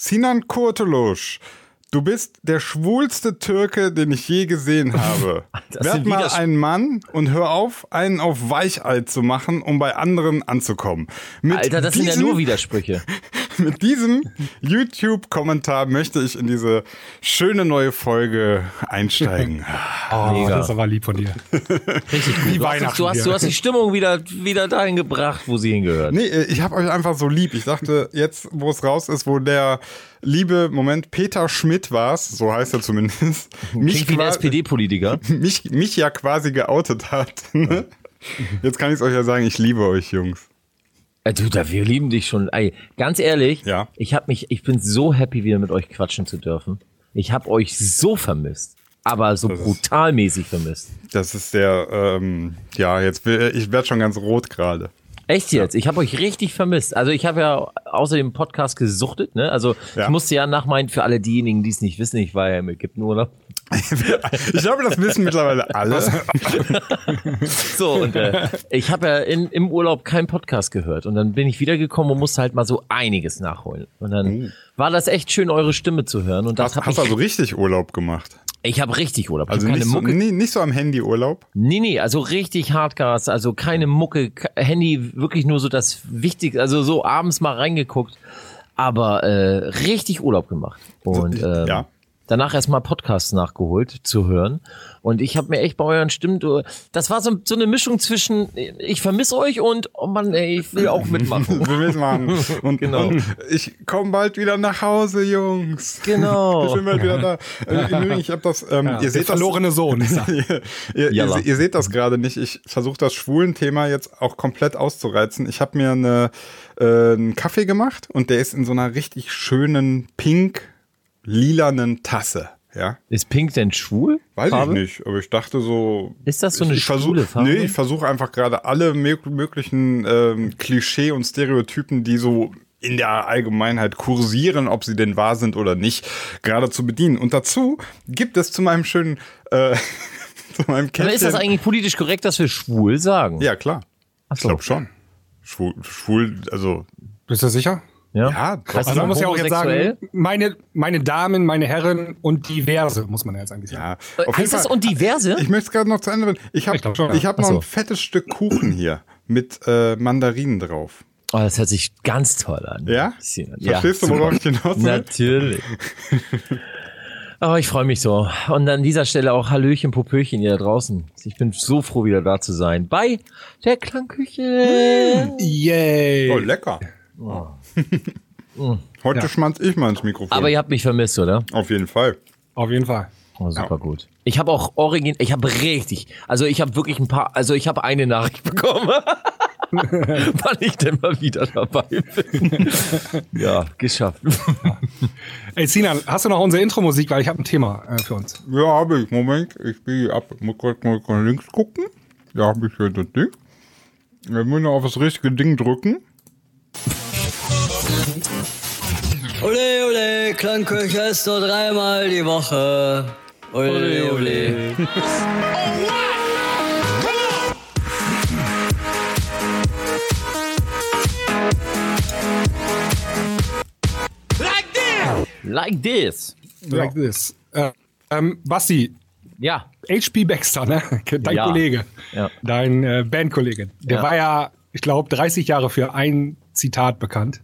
Sinan Kurtulusch, du bist der schwulste Türke, den ich je gesehen habe. Werd mal ein Mann und hör auf, einen auf Weichei zu machen, um bei anderen anzukommen. Mit Alter, das sind ja nur Widersprüche. Mit diesem YouTube-Kommentar möchte ich in diese schöne neue Folge einsteigen. Oh, Mega. das ist aber lieb von dir. Richtig gut. Du hast, Weihnachten du, hast, du hast die Stimmung wieder, wieder dahin gebracht, wo sie hingehört. Nee, äh, ich habe euch einfach so lieb. Ich dachte, jetzt, wo es raus ist, wo der liebe, Moment, Peter Schmidt war's, so heißt er zumindest, mich, Klingt wie ein qua- SPD-Politiker. mich, mich ja quasi geoutet hat. ne? Jetzt kann ich euch ja sagen, ich liebe euch, Jungs. Äh, Du, da, wir lieben dich schon. Ey, ganz ehrlich, Ja. ich hab mich, ich bin so happy, wieder mit euch quatschen zu dürfen. Ich habe euch so vermisst, aber so ist- brutalmäßig vermisst. Das ist der, ähm, ja, jetzt ich werde schon ganz rot gerade. Echt jetzt? Ich habe euch richtig vermisst. Also ich habe ja außer dem Podcast gesuchtet, ne? Also Ja. ich musste ja nach meinen, für alle diejenigen, die es nicht wissen, ich war ja im Ägyptenurlaub. Ich glaube, das wissen mittlerweile alle. So, und äh, ich habe ja in, im Urlaub keinen Podcast gehört. Und dann bin ich wiedergekommen und musste halt mal so einiges nachholen. Und dann war das echt schön, eure Stimme zu hören. Und das Hast, hab hast also richtig Urlaub gemacht. Ich habe richtig Urlaub. Ich Also hab nicht keine so, Mucke. nee, nicht so am Handy Urlaub. Nee, nee, also richtig Hardgas, also keine Mucke, ke- Handy, wirklich nur so das Wichtigste, also so abends mal reingeguckt, aber äh, richtig Urlaub gemacht. Und ähm, ja. Danach erstmal Podcasts nachgeholt zu hören. Und ich habe mir echt bei euren Stimmen, du- das war so, so eine Mischung zwischen, ich vermisse euch und, oh Mann, ey, ich will auch mitmachen. Wir müssen machen. Und, Genau. und ich komme bald wieder nach Hause, Jungs. Genau. Ich bin bald wieder da. Äh, ich habe das, ähm, ihr Der seht das, verlorene Sohn. ist er. ihr, ihr, Jalla. ihr seht das gerade nicht. Ich versuche das schwulen Thema jetzt auch komplett auszureizen. Ich habe mir eine, äh, einen Kaffee gemacht und der ist in so einer richtig schönen pink lilanen Tasse. Ja, Ist Pink denn schwul? weiß Farbe? ich nicht, aber ich dachte so. Ist das so eine ich versuch, schwule Farbe? Nee, ich versuche einfach gerade alle mög- möglichen ähm, Klischee und Stereotypen, die so in der Allgemeinheit kursieren, ob sie denn wahr sind oder nicht, gerade zu bedienen. Und dazu gibt es zu meinem schönen, äh, zu meinem Aber Käffchen. ist das eigentlich politisch korrekt, dass wir schwul sagen? Ja, klar. Ach Ich so. glaube schon. Schwul, schwul, also, Bist du sicher? Ja, Ja, Also man muss ja auch jetzt sagen, meine, meine Damen, meine Herren und diverse, muss man ja jetzt eigentlich sagen. ja. Äh, heißt das und diverse? Ich möchte es gerade noch zu Ende bringen. Ich habe Ich schon, ich hab noch so. ein fettes Stück Kuchen hier mit äh, Mandarinen drauf. Oh, das hört sich ganz toll an. Ja? Ja, Verstehst du, worauf ich hinaus will? Natürlich. Oh, ich freue mich so. Und an dieser Stelle auch Hallöchen, Popöchen ihr da draußen. Ich bin so froh, wieder da zu sein. Bei der Klangküche. Yay. Oh, lecker. Heute Ja. schmanz ich mal ins Mikrofon. Aber ihr habt mich vermisst, oder? Auf jeden Fall. Auf jeden Fall. Oh, super gut. Ich habe auch Origin, ich habe richtig, also ich habe wirklich ein paar, also ich habe eine Nachricht bekommen, wann ich denn mal wieder dabei bin. ja, geschafft. Ey, Sinan, hast du noch unsere Intro-Musik? Weil ich habe ein Thema äh, für uns. Ja, habe ich. Moment, ich bin hier ab. Muss kurz mal links gucken. Da habe ich hier das Ding. Wir müssen auf das richtige Ding drücken. Ole, ole, nur dreimal die Woche. Ole, ole. Like this. Like this. Äh, ähm, Basti, Ja. HP Baxter, ne? dein Ja. Kollege, Ja. dein äh, Bandkollege, der Ja. war ja, ich glaube, 30 Jahre für ein Zitat bekannt.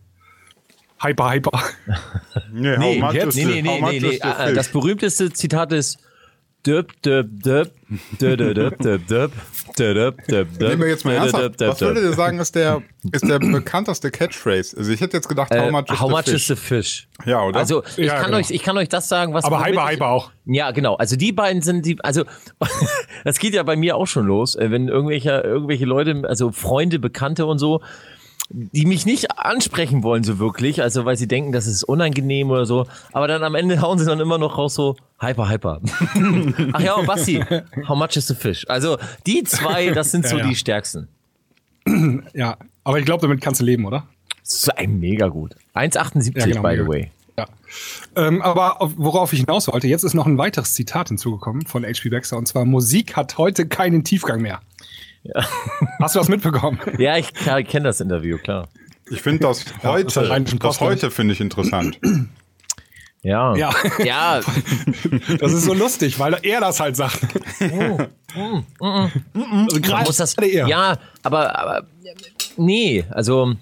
Hyper, hyper. Nee, Nee, jetzt? nee, nee, nee, nee, nee. fish? Das berühmteste Zitat ist Döp, döp, döp, döp, döp, döp, döp, döp, döp, döp, Nehmen wir jetzt mal ernsthaft. Was würdet ihr sagen, ist der, ist der bekannteste Catchphrase? Also ich hätte jetzt gedacht, how Äh, much is how the much is the fish? Ja, oder? Also ich, Ja, kann genau. euch, ich kann euch das sagen, was Aber hyper, hyper auch. Ja, genau. Also die beiden sind die, also das geht ja bei mir auch schon los, äh, wenn irgendwelche, irgendwelche Leute, also Freunde, Bekannte und so, die mich nicht ansprechen wollen so wirklich, also weil sie denken, das ist unangenehm oder so, aber dann am Ende hauen sie dann immer noch raus so, hyper, hyper. Ach ja, und Basti, how much is the fish? Also die zwei, das sind so Ja, ja. die stärksten. Ja, aber ich glaube, damit kannst du leben, oder? So ein mega gut. 1,78 Ja, genau, by the way. Ja. Ähm, aber auf, worauf ich hinaus wollte, jetzt ist noch ein weiteres Zitat hinzugekommen von HP Baxter und zwar: Musik hat heute keinen Tiefgang mehr. Hast du das mitbekommen? Ja, ich kenne das Interview, klar. Ich finde das das heute, ein das Post, heute finde ich interessant. Ja. Ja. Ja. Das ist so lustig, weil er das halt sagt. also Man gerade muss das, er. ja, aber, aber nee, also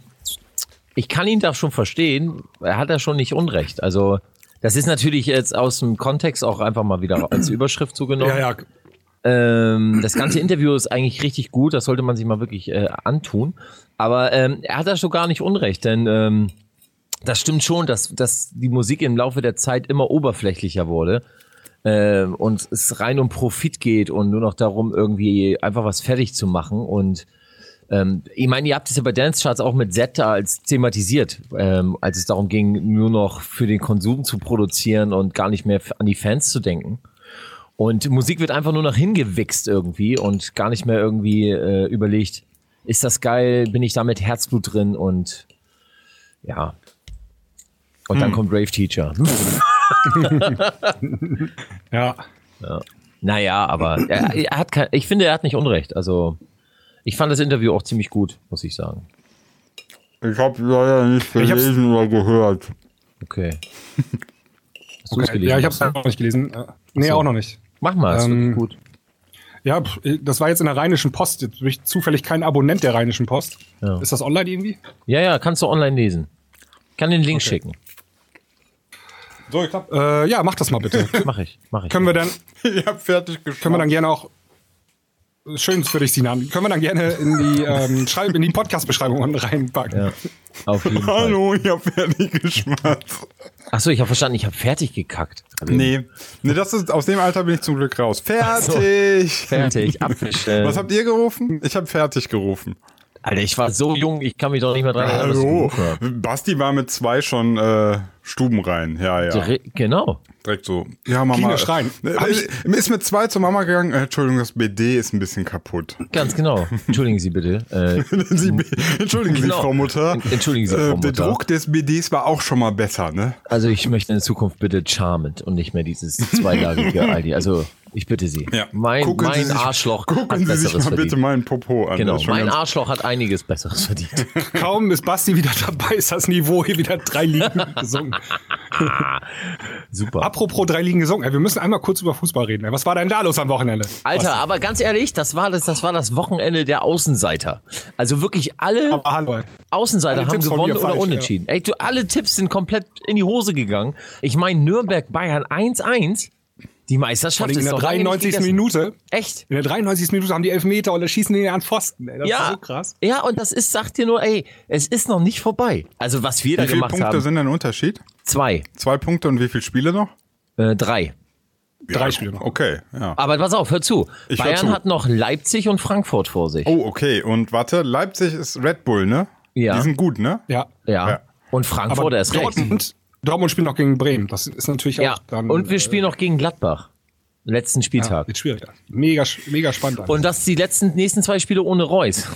ich kann ihn da schon verstehen. Er hat da schon nicht Unrecht. Also das ist natürlich jetzt aus dem Kontext auch einfach mal wieder als Überschrift zugenommen. ja, ja. Ähm, das ganze Interview ist eigentlich richtig gut, das sollte man sich mal wirklich äh, antun. Aber ähm, er hat da schon gar nicht Unrecht, denn ähm, das stimmt schon, dass, dass die Musik im Laufe der Zeit immer oberflächlicher wurde äh, und es rein um Profit geht und nur noch darum, irgendwie einfach was fertig zu machen. Und ähm, ich meine, ihr habt es ja bei Dance Charts auch mit Zeta als thematisiert, ähm, als es darum ging, nur noch für den Konsum zu produzieren und gar nicht mehr an die Fans zu denken. Und Musik wird einfach nur noch hingewichst irgendwie und gar nicht mehr irgendwie äh, überlegt, ist das geil, bin ich da mit Herzblut drin und ja. Und dann kommt Rave Teacher. ja. naja, aber er, er hat kein, ich finde, er hat nicht Unrecht. Also ich fand das Interview auch ziemlich gut, muss ich sagen. Ich habe leider nicht gelesen oder gehört. Okay. Hast du es Okay. gelesen? Ja, ich habe es noch nicht gelesen. Äh, Nee, so. auch noch nicht. Mach mal, ist Ähm, wirklich gut. Ja, pf, das war jetzt in der Rheinischen Post. Jetzt bin ich zufällig kein Abonnent der Rheinischen Post. Ja. Ist das online irgendwie? Ja, ja, kannst du online lesen. Kann den Link schicken. So, ich hab, Äh, ja, mach das mal bitte. Mach ich, mach ich. können wir dann, ich hab fertig geschrieben. können wir dann gerne auch schön für dich, Sinan. Können wir dann gerne in die ähm, Schreib in die Podcast-Beschreibung unten reinpacken. Ja, auf jeden Fall. Hallo, ich hab fertig geschmatzt. Achso, ich habe verstanden, ich habe fertig gekackt. Nee, nee, das ist, aus dem Alter bin ich zum Glück raus. Fertig! Fertig, abwischen. Was habt ihr gerufen? Ich habe fertig gerufen. Alter, ich war so jung, ich kann mich doch nicht mehr dran erinnern. Hallo. Basti war mit zwei schon äh, Stuben rein. Ja, ja. Dire- Genau. Direkt so. Ja, Mama. Kinder schreien. Äh, äh, ist mit zwei zur Mama gegangen. Äh, Entschuldigung, das BD ist ein bisschen kaputt. Ganz genau. Entschuldigen Sie bitte. Äh, Sie, Entschuldigen Sie, Genau. Frau Mutter. Entschuldigen Sie, Frau Äh, Der Mutter. Druck des BDs war auch schon mal besser, ne? also ich möchte in Zukunft bitte Charmant und nicht mehr dieses zweilagige Aldi. Also ich bitte Sie. Mein, Gucken mein Sie sich, Arschloch Gucken hat Sie sich mal bitte verdient. meinen Popo an. Genau, mein Arschloch hat einiges Besseres verdient. Kaum ist Basti wieder dabei, ist das Niveau hier wieder drei Ligen gesungen. Super. Apropos drei Ligen gesungen. Wir müssen einmal kurz über Fußball reden. Was war denn da los am Wochenende? Alter, aber ganz ehrlich, das war das, das war das Wochenende der Außenseiter. Also wirklich alle. Außenseiter Alle haben Tipps gewonnen oder falsch, unentschieden. Ey, du, alle Tipps sind komplett in die Hose gegangen. Ich meine, Nürnberg Bayern 1-1. Die Meisterschaft In ist der doch lange nicht 93. gegessen. Minute. Echt? In der 93. Minute haben die Elfmeter und da schießen die an Pfosten. Ey. Das ja, ist so krass. ja, und das ist, sagt dir nur, ey, es ist noch nicht vorbei. Also was wir da Wie viele gemacht Punkte haben. sind denn ein Unterschied? Zwei, Zwei Punkte und wie viele Spiele noch? äh, drei. Drei Spiele noch. Okay, ja. Aber pass auf, hör zu. Ich hör Bayern zu. hat noch Leipzig und Frankfurt vor sich. Oh, okay. Und warte, Leipzig ist Red Bull, ne? Ja. Die sind gut, ne? Ja. ja. ja. Und Frankfurt erst recht. Dortmund, Dortmund spielt noch gegen Bremen. Das ist natürlich Ja. auch dann. und wir äh, spielen noch gegen Gladbach. Letzten ja, Spieltag. wird schwierig. Mega, mega spannend. alles. Und das die letzten nächsten zwei Spiele ohne Reus.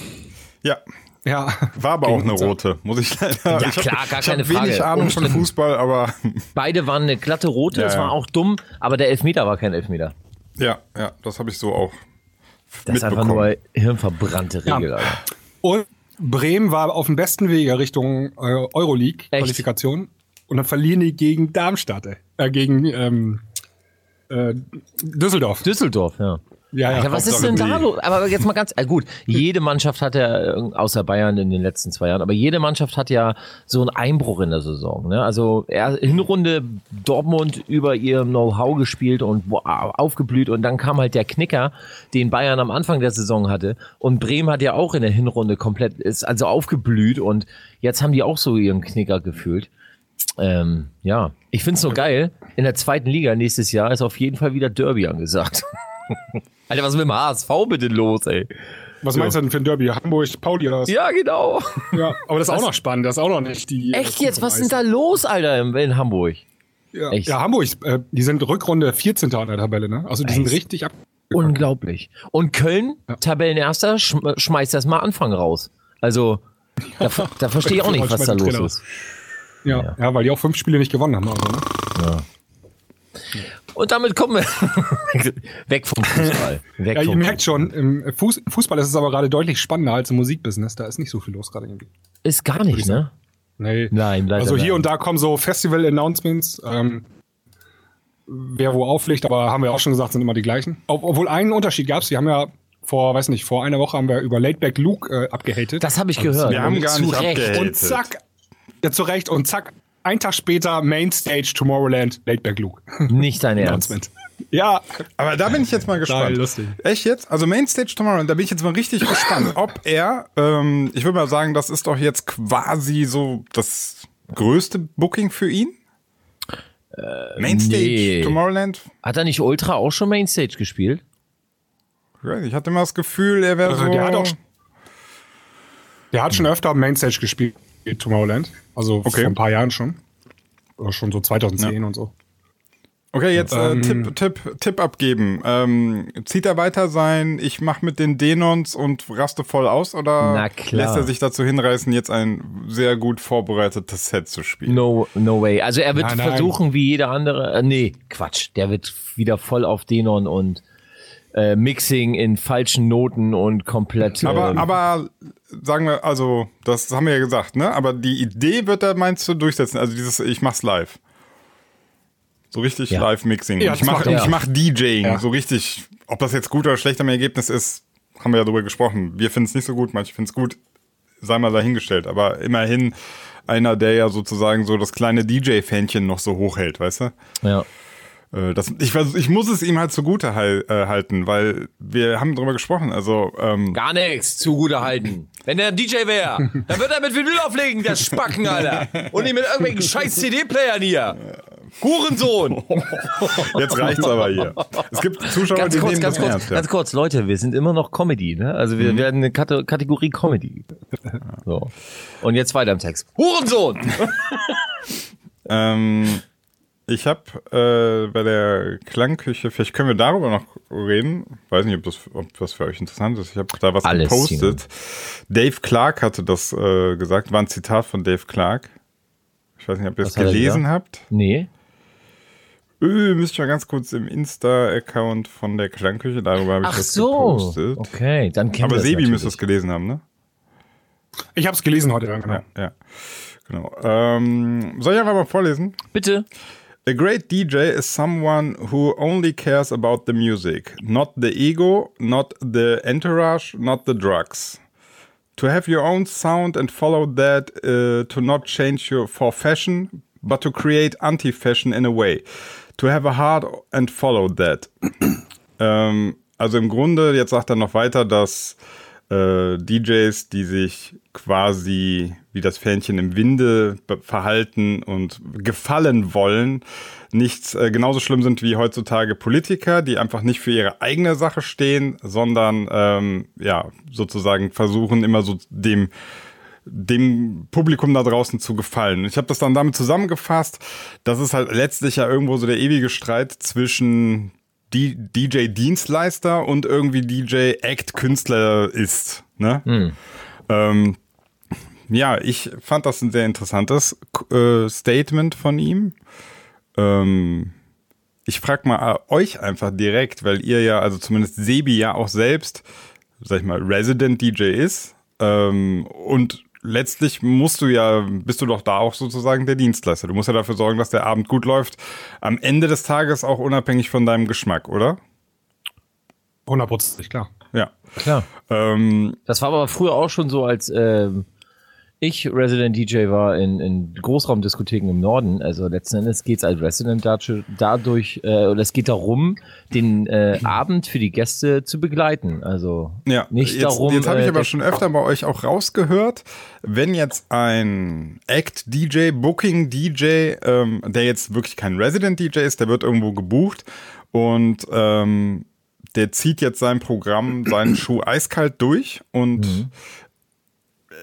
Ja. ja. War aber auch eine rote, muss ich leider. Ja, ich hab- klar, gar ich hab keine wenig Frage. Ahnung von Unumstritten. Fußball, aber Beide waren eine glatte rote, Ja, das war ja. auch dumm, aber der Elfmeter war kein Elfmeter. ja, ja, das habe ich so auch Das ist einfach nur hirnverbrannte Regel, Ja. Und Bremen war auf dem besten Wege Richtung äh, Euroleague-Qualifikation. Und dann verlieren die gegen Darmstadt, äh, gegen ähm, äh, Düsseldorf. Düsseldorf, ja. Ja, ja, Alter, was ist denn da los? Aber jetzt mal ganz, äh, gut, jede Mannschaft hat ja, äh, außer Bayern in den letzten zwei Jahren, aber jede Mannschaft hat ja so einen Einbruch in der Saison. Ne? Also er, Hinrunde Dortmund über ihr Know-how gespielt und wow, aufgeblüht und dann kam halt der Knicker, den Bayern am Anfang der Saison hatte und Bremen hat ja auch in der Hinrunde komplett, ist also aufgeblüht und jetzt haben die auch so ihren Knicker gefühlt. Ähm, ja, ich find's so geil. In der zweiten Liga nächstes Jahr ist auf jeden Fall wieder Derby angesagt. Alter, was ist mit dem HSV bitte los, ey? Was meinst du denn für ein Derby? Hamburg, Pauli oder was? Ja, genau. Ja, aber das ist auch noch spannend. Das ist auch noch nicht die. Echt jetzt? Was ist denn da los, Alter, in, in Hamburg? Ja, Echt? ja Hamburg, äh, die sind Rückrunde 14. an der Tabelle, ne? Also die sind Echt? richtig ab. Unglaublich. Und Köln, Tabellenerster, schm schmeißt erst mal Anfang raus. Also, da, da verstehe ich auch nicht, was da los ist. Ja, ja. weil die auch fünf Spiele nicht gewonnen haben. Also, ne? Und damit kommen wir weg vom Fußball. Weg Ja, ihr vom merkt schon, im Fuß, Fußball ist es aber gerade deutlich spannender als im Musikbusiness. Da ist nicht so viel los gerade irgendwie. Ist gar nicht, ne? Nee. Nein, leider Also hier nein. und da kommen so Festival-Announcements. Ähm, wer wo auflegt, aber haben wir auch schon gesagt, sind immer die gleichen. Ob, obwohl einen Unterschied gab es, die haben ja vor, weiß nicht, vor einer Woche haben wir über Laidback Luke äh, abgehatet. Das habe ich gehört. Wir haben gar Zu nicht Recht. abgehatet. und zack, ja zu Recht, und zack, ein Tag später Mainstage Tomorrowland, Laidback Luke. Nicht dein Ernst. Announcement. Ja, Aber da bin ich jetzt mal gespannt. lustig. Echt jetzt? Also Mainstage Tomorrow, da bin ich jetzt mal richtig gespannt, ob er, ähm, ich würde mal sagen, das ist doch jetzt quasi so das größte Booking für ihn. Mainstage nee. Tomorrowland. Hat er nicht Ultra auch schon Mainstage gespielt? Ich hatte immer das Gefühl, er wäre Also so. der hat auch der hat schon öfter Mainstage gespielt, Tomorrowland. Also Okay. vor ein paar Jahren schon. Oder schon so 2010 und so. Okay, jetzt äh, Ähm. Tipp, Tipp, Tipp abgeben. Ähm, zieht er weiter sein, ich mach mit den Denons und raste voll aus oder lässt er sich dazu hinreißen, jetzt ein sehr gut vorbereitetes Set zu spielen? No, no way. Also er wird Nein, nein. versuchen, wie jeder andere. Äh, nee, Quatsch. Der wird wieder voll auf Denon und äh, Mixing in falschen Noten und komplett. Aber, ähm, aber sagen wir, also, das haben wir ja gesagt, ne? Aber die Idee wird er, meinst du, durchsetzen? Also dieses, ich mach's live. So richtig Ja. Live-Mixing. Ja, ich das mach, macht er. ich mach DJing, Ja. so richtig. Ob das jetzt gut oder schlecht am Ergebnis ist, haben wir ja drüber gesprochen. Wir finden es nicht so gut, manche finden es gut. Sei mal dahingestellt. Aber immerhin einer, der ja sozusagen so das kleine DJ-Fähnchen noch so hochhält, weißt du? ja. Äh, Das, ich, ich muss es ihm halt zugute äh, halten, weil wir haben drüber gesprochen. Also, ähm, Gar nichts zugute halten. Wenn der ein DJ wäre, dann wird er mit Vinyl auflegen, der Spacken, Alter. Und nicht mit irgendwelchen scheiß CD-Playern hier. Hurensohn. Jetzt reicht's aber hier. Es gibt Zuschauer, Ganz die kurz, nehmen ganz das kurz, ernst. Ja. ganz kurz, Leute, wir sind immer noch Comedy, ne? Also wir werden eine Kate Kategorie Comedy. So. Und jetzt weiter im Text. Hurensohn! Ähm, ich habe äh, bei der Klangküche, vielleicht können wir darüber noch reden. Weiß nicht, ob das, ob das für euch interessant ist. Ich habe da was Alles, gepostet. Dave Clark hatte das äh, gesagt, war ein Zitat von Dave Clark. Ich weiß nicht, ob ihr es gelesen habt. Nee. Öh, müsst ihr mal ganz kurz im Insta-Account von der Klangküche, darüber habe ich Ach das so. gepostet. Okay, dann kennen Aber Sebi müsste es gelesen haben, ne? Ich habe es gelesen heute, genau. Ja, ja. Genau. Ähm, soll ich einfach mal vorlesen? Bitte. A great DJ is someone who only cares about the music, not the ego, not the entourage, not the drugs. To have your own sound and follow that, uh, to not change your for fashion, but to create anti-fashion in a way. To have a heart and follow that. ähm, also im Grunde, jetzt sagt er noch weiter, dass äh, DJs, die sich quasi wie das Fähnchen im Winde verhalten und gefallen wollen, nicht äh, genauso schlimm sind wie heutzutage Politiker, die einfach nicht für ihre eigene Sache stehen, sondern ähm, ja sozusagen versuchen immer so dem dem Publikum da draußen zu gefallen. Ich habe das dann damit zusammengefasst, dass es halt letztlich ja irgendwo so der ewige Streit zwischen DJ-Dienstleister und irgendwie DJ-Act-Künstler ist. Ne? Ähm, ja, ich fand das ein sehr interessantes äh, Statement von ihm. Ähm, ich frage mal äh, euch einfach direkt, weil ihr ja, also zumindest Sebi ja auch selbst, sag ich mal, Resident DJ ist. Ähm, und letztlich musst du ja, bist du doch da auch sozusagen der Dienstleister. Du musst ja dafür sorgen, dass der Abend gut läuft. Am Ende des Tages auch unabhängig von deinem Geschmack, oder? Hundertprozentig, klar. Ja. Klar. Ähm, Das war aber früher auch schon so, als ähm, ich Resident DJ war in, in Großraumdiskotheken im Norden. Also letzten Endes geht es als Resident dadurch, äh, oder es geht darum, den äh, Abend für die Gäste zu begleiten. Also Ja, nicht jetzt, darum. Jetzt habe ich äh, aber schon öfter bei euch auch rausgehört, wenn jetzt ein Act-DJ, Booking-DJ, ähm, der jetzt wirklich kein Resident-DJ ist, der wird irgendwo gebucht und ähm, der zieht jetzt sein Programm, seinen Schuh eiskalt durch und Mhm.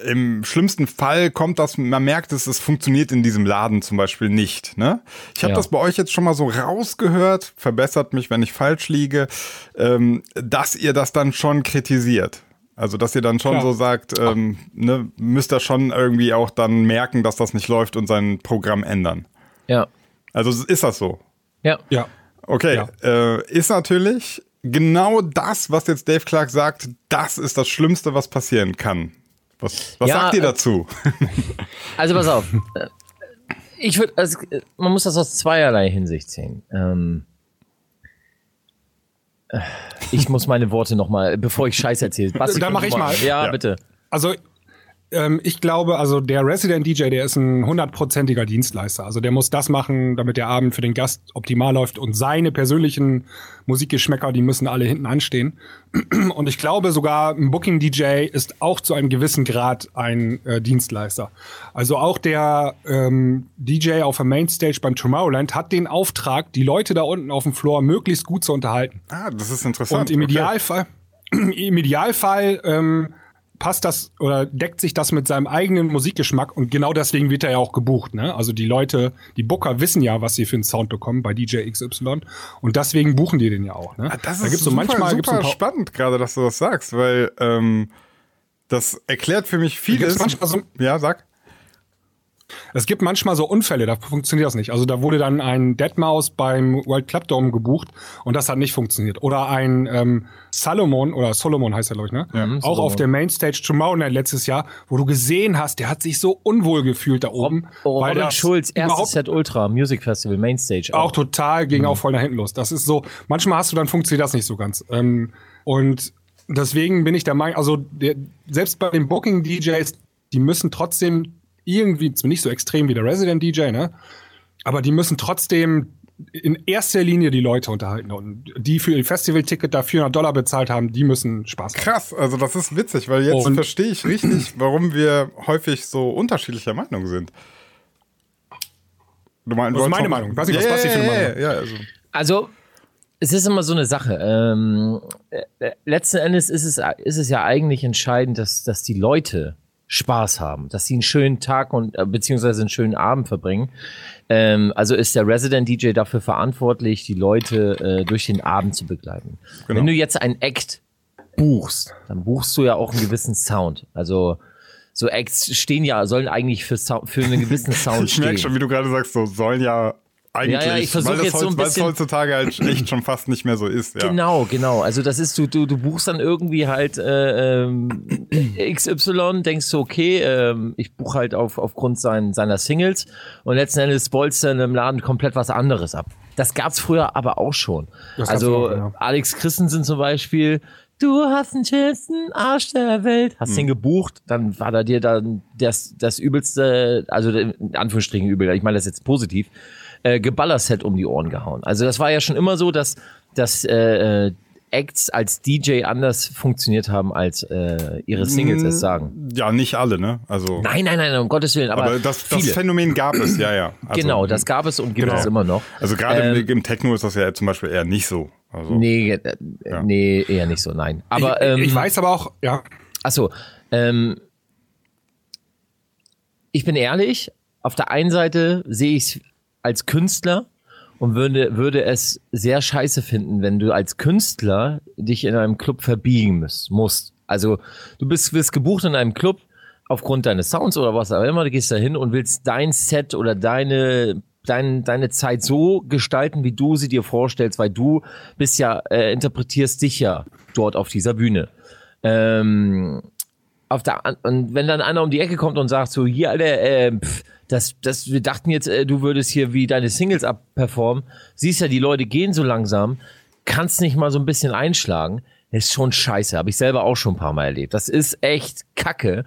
Im schlimmsten Fall kommt das, man merkt es, es funktioniert in diesem Laden zum Beispiel nicht. Ne? Ich habe Ja. das bei euch jetzt schon mal so rausgehört, verbessert mich, wenn ich falsch liege, ähm, dass ihr das dann schon kritisiert. Also, dass ihr dann schon Klar. so sagt, ähm, ne, müsst ihr schon irgendwie auch dann merken, dass das nicht läuft und sein Programm ändern. Ja. Also ist das so? Ja. Ja. Okay, Ja. äh, ist natürlich genau das, was jetzt Dave Clark sagt, das ist das Schlimmste, was passieren kann. Was, was Ja, sagt ihr äh, dazu? Also pass auf. Äh, ich würde, also, man muss das aus zweierlei Hinsicht sehen. Ähm, äh, ich muss meine Worte nochmal, bevor ich Scheiß erzähle. Basti, Dann mach ich mal. Ja, Ja. bitte. Also ähm, ich glaube, also der Resident DJ, der ist ein hundertprozentiger Dienstleister. Also der muss das machen, damit der Abend für den Gast optimal läuft und seine persönlichen Musikgeschmäcker, die müssen alle hinten anstehen. Und ich glaube sogar, ein Booking DJ ist auch zu einem gewissen Grad ein äh, Dienstleister. Also auch der ähm, DJ auf der Mainstage beim Tomorrowland hat den Auftrag, die Leute da unten auf dem Floor möglichst gut zu unterhalten. Ah, das ist interessant. Und im Okay. Idealfall, im Idealfall ähm, passt das oder deckt sich das mit seinem eigenen Musikgeschmack und genau deswegen wird er ja auch gebucht. Ne? Also die Leute, die Booker wissen ja, was sie für einen Sound bekommen bei DJ XY und deswegen buchen die den ja auch. Ne? Ah, das da ist gibt's so super, manchmal gibt's super ein paar, spannend gerade, dass du das sagst, weil ähm, das erklärt für mich gibt's vieles. manchmal so, Ja, sag. Es gibt manchmal so Unfälle, da funktioniert das nicht. Also da wurde dann ein Deadmaus beim World Club Dome gebucht und das hat nicht funktioniert. Oder ein ähm, Salomon, oder Solomon heißt er, glaube ich, ne? Mhm, Auch Solomon. auf der Mainstage Tomorrowland letztes Jahr, wo du gesehen hast, der hat sich so unwohl gefühlt da oben. Oh, weil Robin Schulz, erstes Set Ultra Music Festival, Mainstage. auch total ging auch voll nach hinten los. Das ist so, manchmal hast du dann funktioniert das nicht so ganz. Ähm, und deswegen bin ich der Meinung, also der, selbst bei den Booking DJs, die müssen trotzdem irgendwie, zwar nicht so extrem wie der Resident DJ, ne? Aber die müssen trotzdem in erster Linie die Leute unterhalten. Und die für ihr Festivalticket da 400 Dollar bezahlt haben, die müssen Spaß haben. Krass, also das ist witzig, weil jetzt verstehe ich richtig, warum wir häufig so unterschiedlicher Meinung sind. Du meinst, Das ist meine Meinung. Weiß nicht, was Basti für eine Meinung ja, also. Also, es ist immer so eine Sache. Ähm, äh, letzten Endes ist es, ist es ja eigentlich entscheidend, dass, dass die Leute Spaß haben, dass sie einen schönen Tag und äh, beziehungsweise einen schönen Abend verbringen. Ähm, also ist der Resident DJ dafür verantwortlich, die Leute äh, durch den Abend zu begleiten. Genau. Wenn du jetzt ein Act buchst, dann buchst du ja auch einen gewissen Sound. Also so Acts stehen ja, sollen eigentlich für, Sound, für einen gewissen Sound Ich merke stehen. schon, wie du gerade sagst, so sollen ja eigentlich, Ja, ja, ich versuch weil das jetzt so ein heutz- weil es bisschen- heutzutage halt echt schon fast nicht mehr so ist. Ja. Genau, genau. Also das ist, du, du, du buchst dann irgendwie halt äh, ähm, XY, denkst du, okay, ähm, ich buche halt auf, aufgrund sein, seiner Singles und letzten Endes bolzt dann im Laden komplett was anderes ab. Das gab's früher aber auch schon. Das Also auch, ja. Alex Christensen zum Beispiel, du hast den schönsten Arsch der Welt, hast Hm. den gebucht, dann war da dir dann das, das übelste, also in Anführungsstrichen übel, ich meine das jetzt positiv, äh, Geballerset um die Ohren gehauen. Also das war ja schon immer so, dass, dass äh, äh, Acts als DJ anders funktioniert haben, als äh, ihre Singles es sagen. Ja, nicht alle, ne? Also, Nein, nein, nein, um Gottes Willen, aber, aber das, das. Phänomen gab es, ja, ja. Also, genau, das gab es und gibt Genau. es immer noch. Also gerade Ähm, im, Techno ist das ja zum Beispiel eher nicht so. Also, Nee, äh, nee, eher nicht so, nein. Aber ich, ähm, ich weiß aber auch, ja, Achso, ähm, ich bin ehrlich, auf der einen Seite sehe ich es als Künstler und würde, würde es sehr scheiße finden, wenn du als Künstler dich in einem Club verbiegen musst. Also du bist, wirst gebucht in einem Club aufgrund deines Sounds oder was auch immer, du gehst da hin und willst dein Set oder deine, dein, deine Zeit so gestalten, wie du sie dir vorstellst, weil du bist ja, äh, interpretierst dich ja dort auf dieser Bühne. Ähm, auf der und wenn dann einer um die Ecke kommt und sagt so hier Alter, äh, pff, das das wir dachten jetzt äh, du würdest hier wie deine Singles abperformen. Siehst ja die Leute gehen so langsam. Kannst nicht mal so ein bisschen einschlagen. Ist schon scheiße. Habe ich selber auch schon ein paar mal erlebt. Das ist echt Kacke.